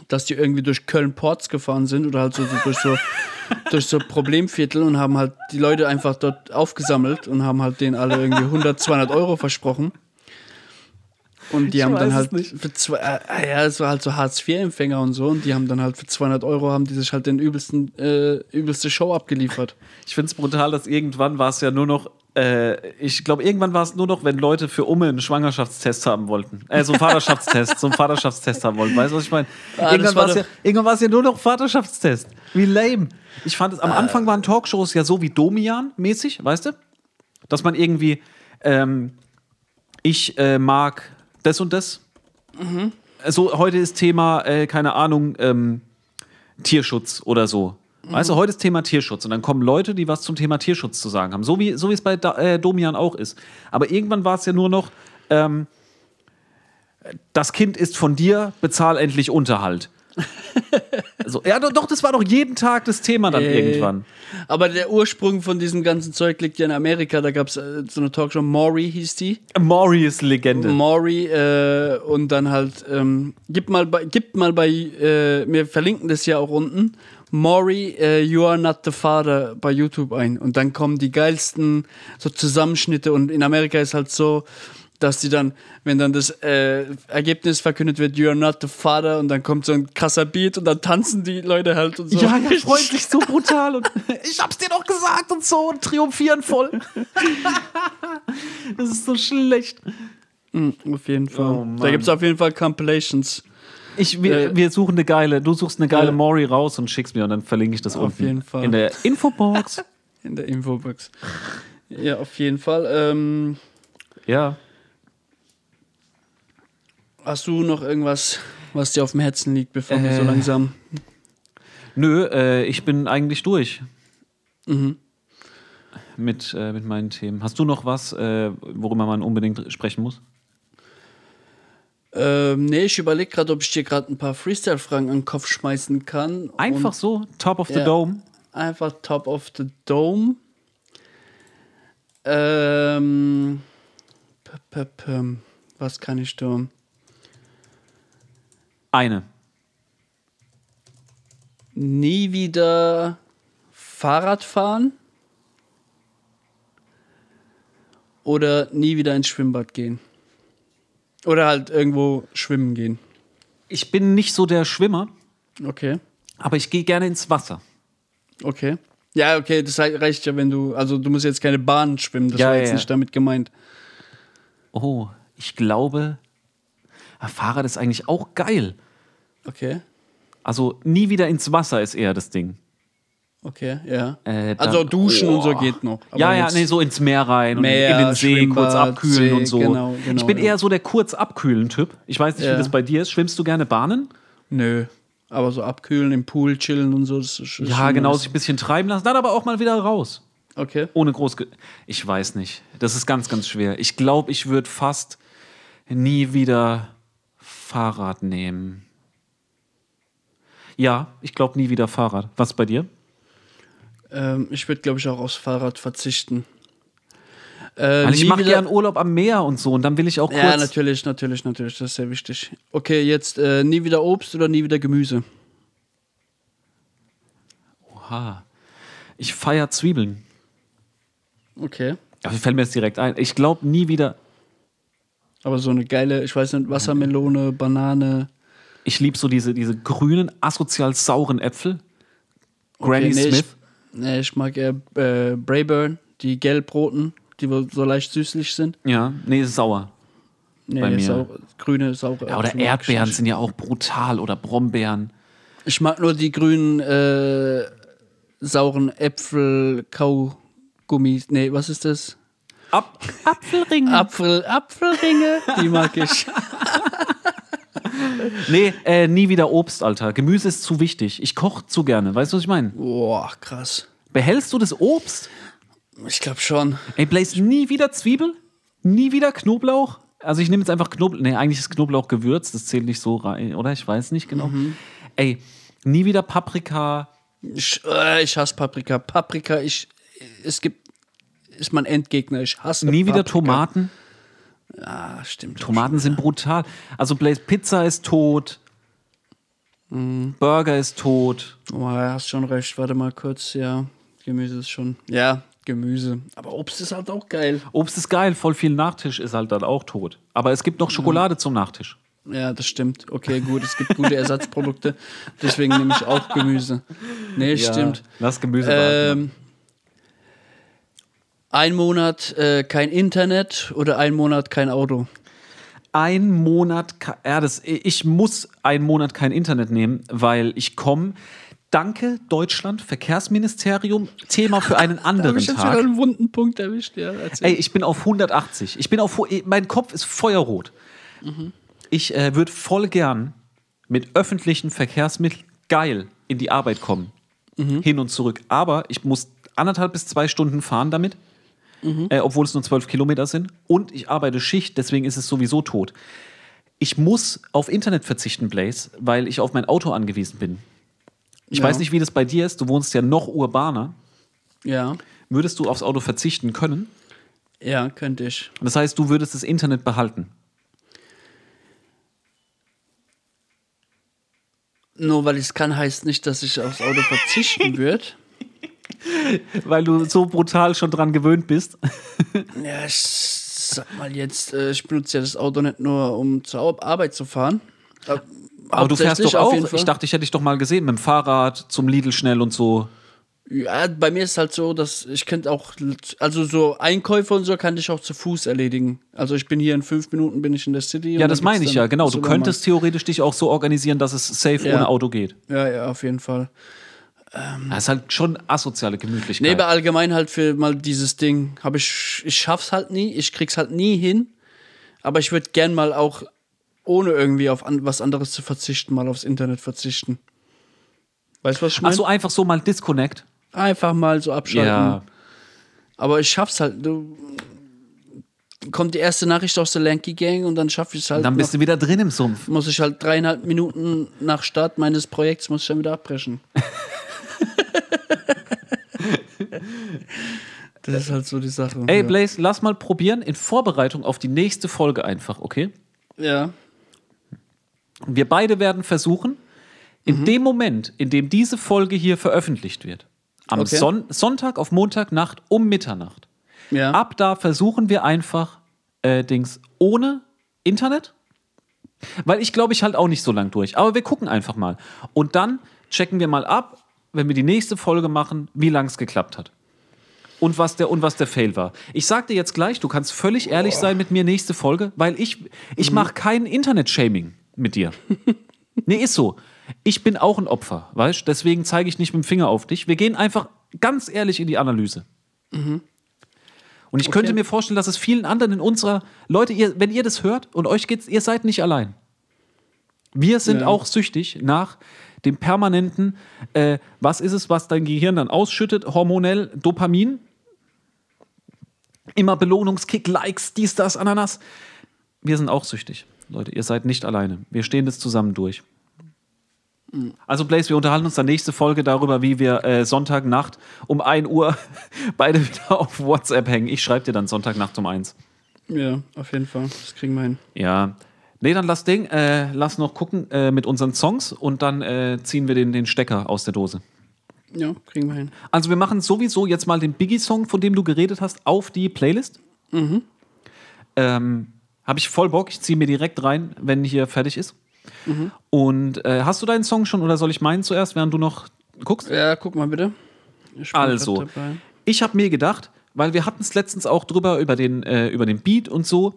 dass die irgendwie durch Köln-Ports gefahren sind oder halt so, so durch so [LAUGHS] durch so Problemviertel und haben halt die Leute einfach dort aufgesammelt und haben halt denen alle irgendwie 100, 200 Euro versprochen. Und die Ich haben dann halt für zwei, äh, ja, es war halt so Hartz-IV-Empfänger und so und die haben dann halt für 200 Euro haben die sich halt den übelsten, äh, übelste Show abgeliefert. Ich finde es brutal, dass irgendwann war es ja nur noch, äh, ich glaube, irgendwann war es nur noch, wenn Leute für Umme einen Schwangerschaftstest haben wollten. Äh, so einen Vaterschaftstest, so einen Vaterschaftstest haben wollten. Weißt du, was ich meine? Ah, irgendwann war es ja, irgendwann ja nur noch Vaterschaftstest. Wie lame. Ich fand es, am Anfang waren Talkshows ja so wie Domian-mäßig, weißt du? Dass man irgendwie, ähm, ich äh, mag das und das. So, heute ist Thema, äh, keine Ahnung, ähm, Tierschutz oder so. Weißt du, heute ist Thema Tierschutz und dann kommen Leute, die was zum Thema Tierschutz zu sagen haben. So wie, so wie es bei da, äh, Domian auch ist. Aber irgendwann war es ja nur noch, ähm, das Kind ist von dir, bezahl endlich Unterhalt. [LAUGHS] so, ja, doch, doch, das war doch jeden Tag das Thema dann Äh, irgendwann. Aber der Ursprung von diesem ganzen Zeug liegt ja in Amerika. Da gab es äh, so eine Talkshow, Maury hieß die. Maury ist Legende. Maury äh, und dann halt, ähm, gib mal bei, gib mal bei, äh, wir verlinken das ja auch unten, Maury, äh, You Are Not the Father bei YouTube ein. Und dann kommen die geilsten so Zusammenschnitte und in Amerika ist halt so, dass die dann, wenn dann das äh, Ergebnis verkündet wird, you're not the father, und dann kommt so ein krasser Beat und dann tanzen die Leute halt und so. Ja, ja, freut sich so brutal und [LAUGHS] ich hab's dir doch gesagt und so und triumphieren voll. [LAUGHS] das ist so schlecht. Mhm, auf jeden Fall. Oh, da gibt es auf jeden Fall Compilations. Ich, wir, Äh, wir suchen eine geile, du suchst eine geile Ja. Maury raus und schickst mir und dann verlinke ich das Auf unten jeden Fall. in der Infobox. [LAUGHS] In der Infobox. Ja, auf jeden Fall. Ähm, ja. hast du noch irgendwas, was dir auf dem Herzen liegt, bevor wir so Äh. langsam. Nö, äh, ich bin eigentlich durch. Mhm. Mit, äh, mit meinen Themen. Hast du noch was, äh, worüber man unbedingt sprechen muss? Ähm, nee, ich überlege gerade, ob ich dir gerade ein paar Freestyle-Fragen an den Kopf schmeißen kann. Einfach Und so, Top of the Ja. Dome. Einfach Top of the Dome. Ähm. p- p- p- Was kann ich da? Eine. Nie wieder Fahrrad fahren? Oder nie wieder ins Schwimmbad gehen? Oder halt irgendwo schwimmen gehen. Ich bin nicht so der Schwimmer, Okay. aber ich gehe gerne ins Wasser. Okay. Ja, okay, das rei- reicht ja, wenn du. Also, du musst jetzt keine Bahn schwimmen, das Ja, war ja, jetzt ja. nicht damit gemeint. Oh, ich glaube, ah, Fahrrad ist eigentlich auch geil. Okay. Also nie wieder ins Wasser ist eher das Ding. Okay, ja. Äh, dann- also, duschen und so Oh. geht noch. ja, ja, nee, so ins Meer rein Meer, und in den See kurz abkühlen See, und so. genau, genau, ich bin ja. eher so der kurz abkühlen Typ. Ich weiß nicht, Ja. wie das bei dir ist. Schwimmst du gerne Bahnen? Nö. Aber so abkühlen, im Pool chillen und so, das ist ist Ja, genau, sich ein bisschen treiben lassen, dann aber auch mal wieder raus. Okay. Ohne groß. Ich weiß nicht. Das ist ganz, ganz schwer. Ich glaube, ich würde fast nie wieder Fahrrad nehmen. Ja, ich glaube nie wieder Fahrrad. Was bei dir? Ähm, ich würde, glaube ich, auch aufs Fahrrad verzichten. Äh, Weil ich mache wieder- gern Urlaub am Meer und so und dann will ich auch kurz. Ja, natürlich, natürlich, natürlich. Das ist sehr wichtig. Okay, jetzt äh, nie wieder Obst oder nie wieder Gemüse. Oha. Ich feiere Zwiebeln. Okay. Aber fällt mir jetzt direkt ein. Ich glaube nie wieder. Aber so eine geile, ich weiß nicht, Wassermelone, Banane. Ich liebe so diese, diese grünen, asozial sauren Äpfel. Okay, Granny nee, Smith. Nee, ich mag eher äh, Brayburn, die gelbroten, die so leicht süßlich sind. Ja, nee, ist sauer. Nee, Bei mir. Sau, grüne, saure. Ja, oder Erdbeeren sind ja auch brutal oder Brombeeren. Ich mag nur die grünen, äh, sauren Äpfel, Kaugummis. Nee, was ist das? Ab Apfelringe. Apfel, Apfelringe, die mag ich. [LAUGHS] Nee, äh, nie wieder Obst, Alter. Gemüse ist zu wichtig. Ich koche zu gerne. Weißt du, was ich meine? Boah, krass. Behältst du das Obst? Ich glaube schon. Ey, Blaze, nie wieder Zwiebel? Nie wieder Knoblauch? Also ich nehme jetzt einfach Knoblauch. Nee, eigentlich ist Knoblauch gewürzt. Das zählt nicht so rein, oder? Ich weiß nicht genau. Ey, nie wieder Paprika. Ich, äh, ich hasse Paprika. Paprika, ich, es gibt, ist mein Endgegner. Ich hasse Nie wieder Paprika. Tomaten. Ah, stimmt. Tomaten sind brutal. Also Blaze, Pizza ist tot. Burger ist tot. Oh, ja, hast schon recht. Warte mal kurz. Ja, Gemüse ist schon. Ja, Gemüse. Aber Obst ist halt auch geil. Obst ist geil, voll viel Nachtisch ist halt dann auch tot. Aber es gibt noch Schokolade zum Nachtisch. Ja, das stimmt. Okay, gut. Es gibt gute [LAUGHS] Ersatzprodukte. Deswegen nehme ich auch Gemüse. Nee, stimmt. Lass Gemüse. Ähm, ein Monat äh, kein Internet oder ein Monat kein Auto. ein Monat, ja, das, ich muss einen Monat kein Internet nehmen, weil ich komme. Danke, Deutschland, Verkehrsministerium, Thema für einen [LAUGHS] Da habe anderen ich jetzt wieder Tag. einen wunden Punkt erwischt. Ja, erzähl. Ey, ich bin auf 180. Ich bin auf, mein Kopf ist feuerrot. Ich äh, würde voll gern mit öffentlichen Verkehrsmitteln geil in die Arbeit kommen. Hin und zurück. Aber ich muss anderthalb bis zwei Stunden fahren damit, äh, obwohl es nur zwölf Kilometer sind. Und ich arbeite Schicht, deswegen ist es sowieso tot. Ich muss auf Internet verzichten, Blaze, weil ich auf mein Auto angewiesen bin. Ich Ja. weiß nicht, wie das bei dir ist. Du wohnst ja noch urbaner. ja, Würdest du aufs Auto verzichten können? ja, könnte ich. Das heißt, du würdest das Internet behalten. Nur weil ich es kann, heißt nicht, dass ich aufs Auto verzichten [LAUGHS] würde. [LAUGHS] Weil du so brutal schon dran gewöhnt bist. [LAUGHS] Ja, ich Sag mal jetzt, äh, ich benutze ja das Auto nicht nur, um zur Arbeit zu fahren. Äh, Aber du fährst doch auch. jeden Fall. Ich dachte, ich hätte dich doch mal gesehen mit dem Fahrrad zum Lidl schnell und so. Ja, bei mir ist halt so, dass ich könnte auch, also so Einkäufe und so kann ich auch zu Fuß erledigen. Also ich bin hier in fünf Minuten bin ich in der City. Ja, das meine ich ja, genau. Du könntest theoretisch dich auch so organisieren, dass es safe Ja. ohne Auto geht. Ja, ja, auf jeden Fall. Das ist halt schon asoziale Gemütlichkeit. Nee, aber allgemein halt für mal dieses Ding, habe ich, ich schaff's halt nie, ich krieg's halt nie hin. Aber ich würde gern mal auch, ohne irgendwie auf an, was anderes zu verzichten, mal aufs Internet verzichten. Weißt du, was ich Ach meine? so, einfach so mal Disconnect. Einfach mal so abschalten. Ja. Aber ich schaff's halt. Du, kommt die erste Nachricht aus der Lanky Gang und dann schaffe ich es halt. Dann bist noch, du wieder drin im Sumpf. muss ich halt dreieinhalb Minuten nach Start meines Projekts muss ich dann wieder abbrechen. [LAUGHS] [LAUGHS] das ist halt so die Sache. Ey, ja. Blaze, lass mal probieren in Vorbereitung auf die nächste Folge einfach, okay? Ja. Wir beide werden versuchen, in Mhm. dem Moment, in dem diese Folge hier veröffentlicht wird, am Okay. Son Sonntag auf Montagnacht um Mitternacht, Ja. ab da versuchen wir einfach äh, Dings ohne Internet. Weil ich glaube, ich halt auch nicht so lang durch. Aber wir gucken einfach mal. Und dann checken wir mal ab, wenn wir die nächste Folge machen, wie lang es geklappt hat. Und was, der, und was der Fail war. Ich sag dir jetzt gleich, du kannst völlig ehrlich sein mit mir nächste Folge, weil ich, ich mache kein Internet-Shaming mit dir. [LAUGHS] nee, ist so. Ich bin auch ein Opfer, weißt du? Deswegen zeige ich nicht mit dem Finger auf dich. Wir gehen einfach ganz ehrlich in die Analyse. Und ich könnte mir vorstellen, dass es vielen anderen in unserer Leute, ihr, wenn ihr das hört und euch geht's, ihr seid nicht allein. Wir sind Ja. auch süchtig nach dem permanenten, äh, was ist es, was dein Gehirn dann ausschüttet, hormonell, Dopamin. Immer Belohnungskick, Likes, dies, das, Ananas. Wir sind auch süchtig. Leute, ihr seid nicht alleine. Wir stehen das zusammen durch. Also Blaze, wir unterhalten uns dann nächste Folge darüber, wie wir äh, Sonntagnacht um 1 Uhr [LAUGHS] beide wieder auf WhatsApp hängen. Ich schreibe dir dann Sonntagnacht um 1. Ja, auf jeden Fall. Das kriegen wir hin. Ja. Nee, dann lass Ding, äh, lass noch gucken äh, mit unseren Songs und dann äh, ziehen wir den, den Stecker aus der Dose. Ja, kriegen wir hin. Also wir machen sowieso jetzt mal den Biggie-Song, von dem du geredet hast, auf die Playlist. Ähm, Habe ich voll Bock, ich ziehe mir direkt rein, wenn hier fertig ist. Und äh, hast du deinen Song schon oder soll ich meinen zuerst, während du noch guckst? Ja, guck mal bitte. Ich Also, ich habe mir gedacht, weil wir hatten es letztens auch drüber über den, äh, über den Beat und so.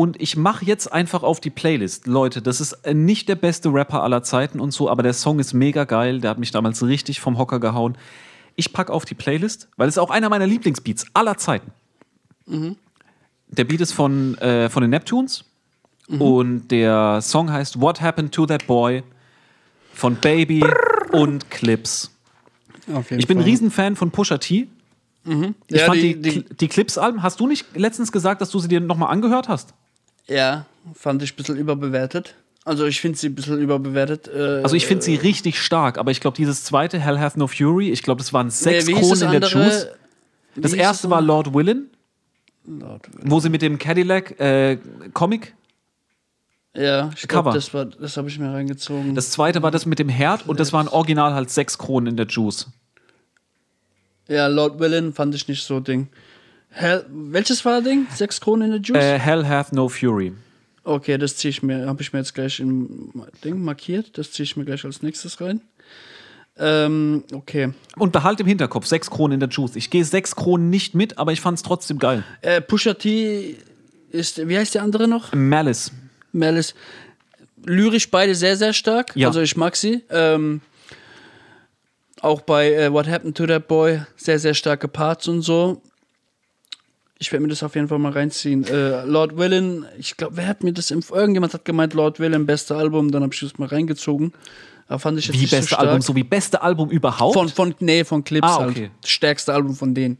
Und ich mache jetzt einfach auf die Playlist. Leute, das ist äh, nicht der beste Rapper aller Zeiten und so, aber der Song ist mega geil. Der hat mich damals richtig vom Hocker gehauen. Ich packe auf die Playlist, weil es ist auch einer meiner Lieblingsbeats aller Zeiten. Der Beat ist von, äh, von den Neptunes und der Song heißt What Happened to That Boy von Baby und Clips. Ich bin ein. Riesenfan von Pusha T. Ich Ja, fand die, die- die- die, die Clips-Alben, hast du nicht letztens gesagt, dass du sie dir nochmal angehört hast? Ja, fand ich ein bisschen überbewertet. Also ich finde sie ein bisschen überbewertet. Äh, Also ich finde sie richtig stark, aber ich glaube, dieses zweite, Hell Hath No Fury, ich glaube, das waren sechs nee, wie Kronen in der? Juice. Wie Das hieß erste war? Lord Willin, Lord wo sie mit dem Cadillac äh, Comic. Ja, ich glaube, das, war- das habe ich mir reingezogen. Das zweite war das mit dem Herd und das waren original halt sechs Kronen in der Juice. ja, Lord Villain fand ich nicht so Ding. Hell, welches war Ding? Sechs Kronen in der Juice? Äh, Hell Hath No Fury. Okay, das ziehe ich mir, habe ich mir jetzt gleich im Ding markiert. Das ziehe ich mir gleich als nächstes rein. Ähm, okay. Und behalt im Hinterkopf, sechs Kronen in der Juice. Ich gehe sechs Kronen nicht mit, aber ich fand es trotzdem geil. Äh, Pusha T ist, wie heißt der andere noch? Malice. Malice. Lyrisch beide sehr, sehr stark. Ja. Also ich mag sie. Ähm, auch bei äh, What Happened to That Boy sehr, sehr starke Parts und so. Ich werde mir das auf jeden Fall mal reinziehen. Äh, Lord Villain, ich glaube, wer hat mir das im, irgendjemand hat gemeint, Lord Villain, beste Album, dann habe ich das mal reingezogen. Aber fand ich jetzt Wie nicht so beste stark. Album, so wie beste Album überhaupt? Von, von, nee, von Clips Ah, halt. okay. Das stärkste Album von denen.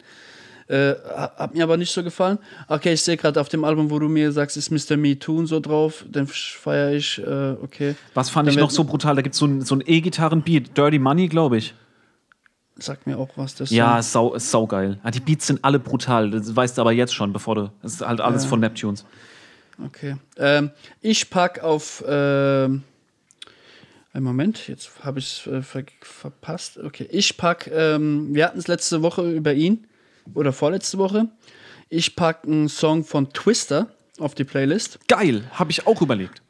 Äh, ha- hat mir aber nicht so gefallen. Okay, ich sehe gerade auf dem Album, wo du mir sagst, ist Mr. Me Too und so drauf. Den feiere ich. Äh, okay. Was fand Dann ich noch so brutal? Da gibt so es ein, so ein E-Gitarren-Beat, Dirty Money, glaube ich. Sag mir auch was. Das Ja, sau, ist saugeil. Ah, die Beats sind alle brutal. Das weißt du aber jetzt schon, bevor du. Das ist halt alles von Neptunes. Okay. Ähm, ich pack auf. Ähm, einen Moment, jetzt habe ich es äh, ver verpasst. Okay, ich pack. Ähm, wir hatten es letzte Woche über ihn oder vorletzte Woche. Ich packe einen Song von Twister auf die Playlist. Geil, habe ich auch überlegt.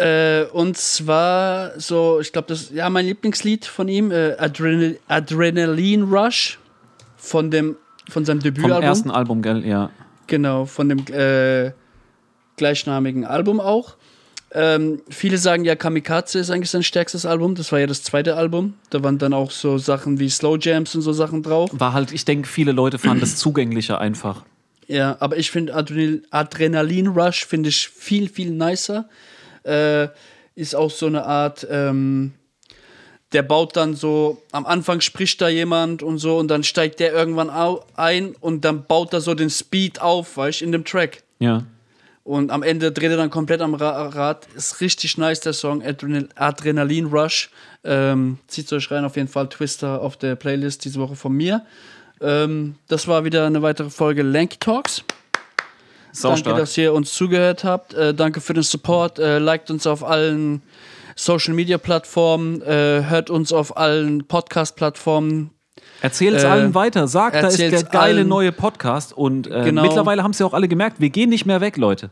Äh, und zwar so, ich glaube, das ja mein Lieblingslied von ihm, äh, Adrenal Adrenaline Rush von dem von seinem Vom Debütalbum. ersten Album, gell? Ja. Genau, von dem äh, gleichnamigen Album auch. Ähm, viele sagen ja, Kamikaze ist eigentlich sein stärkstes Album. Das war ja das zweite Album. Da waren dann auch so Sachen wie Slow Jams und so Sachen drauf. War halt, ich denke, viele Leute fanden das zugänglicher einfach. Ja, aber ich finde Adrenal Adrenalin Rush finde ich viel, viel nicer. Äh, ist auch so eine Art, ähm, der baut dann so, am Anfang spricht da jemand und so und dann steigt der irgendwann au ein und dann baut er so den Speed auf, weißt du, in dem Track. Ja. Und am Ende dreht er dann komplett am Ra Rad. Ist richtig nice, der Song Adrenal Adrenalin Rush. Ähm, zieht euch rein, auf jeden Fall Twister auf der Playlist diese Woche von mir. Ähm, das war wieder eine weitere Folge Lanky Talks. Sau danke, dass ihr uns zugehört habt. Äh, danke für den Support. Äh, liked uns auf allen Social Media Plattformen. Äh, hört uns auf allen Podcast-Plattformen. Erzähl es Äh, allen weiter. Sag, da ist der geile allen. neue Podcast. Und äh, Genau. mittlerweile haben es ja auch alle gemerkt, wir gehen nicht mehr weg, Leute.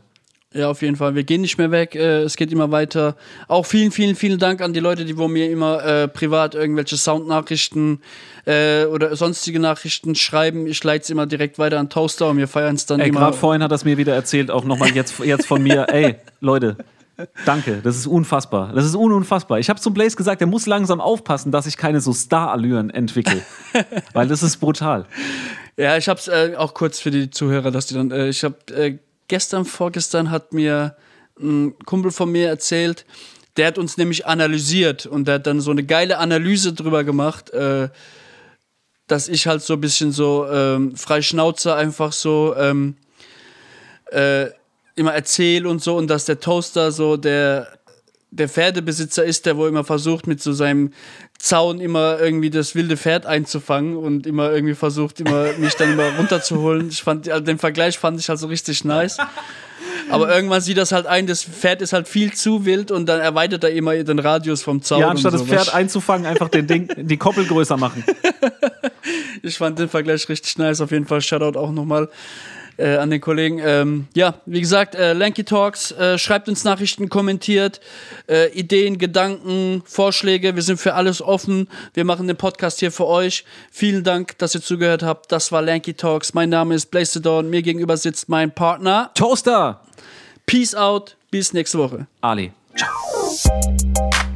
Ja, auf jeden Fall. Wir gehen nicht mehr weg. Äh, es geht immer weiter. Auch vielen, vielen, vielen Dank an die Leute, die wo mir immer äh, privat irgendwelche Soundnachrichten äh, oder sonstige Nachrichten schreiben. Ich leite es immer direkt weiter an Toaster und wir feiern es dann Ey, immer. gerade vorhin hat er es mir wieder erzählt, auch nochmal jetzt, jetzt von mir. Ey, Leute, danke, das ist unfassbar. Das ist un unfassbar. Ich habe zum Blaze gesagt, er muss langsam aufpassen, dass ich keine so Star-Allüren entwickle. [LAUGHS] Weil das ist brutal. Ja, ich hab's äh, auch kurz für die Zuhörer, dass die dann. Äh, ich hab äh, gestern, vorgestern hat mir ein Kumpel von mir erzählt, der hat uns nämlich analysiert und der hat dann so eine geile Analyse drüber gemacht, äh, dass ich halt so ein bisschen so ähm, frei Schnauze einfach so ähm, äh, immer erzähle und so und dass der Toaster so der der Pferdebesitzer ist, der wo immer versucht, mit so seinem Zaun immer irgendwie das wilde Pferd einzufangen und immer irgendwie versucht, immer mich dann immer runterzuholen. Ich fand, also den Vergleich fand ich halt so richtig nice. Aber irgendwann sieht das halt ein, das Pferd ist halt viel zu wild und dann erweitert er immer den Radius vom Zaun. Ja, anstatt das. Pferd einzufangen, einfach den Ding, die Koppel größer machen. [LAUGHS] Ich fand den Vergleich richtig nice. Auf jeden Fall Shoutout auch nochmal äh, an den Kollegen. Ähm, ja, wie gesagt, äh, Lanky Talks, äh, schreibt uns Nachrichten, kommentiert, äh, Ideen, Gedanken, Vorschläge. Wir sind für alles offen. Wir machen den Podcast hier für euch. Vielen Dank, dass ihr zugehört habt. Das war Lanky Talks. Mein Name ist Blaze the Dawn. Mir gegenüber sitzt mein Partner. Toaster! Peace out. Bis nächste Woche. Ali. Ciao.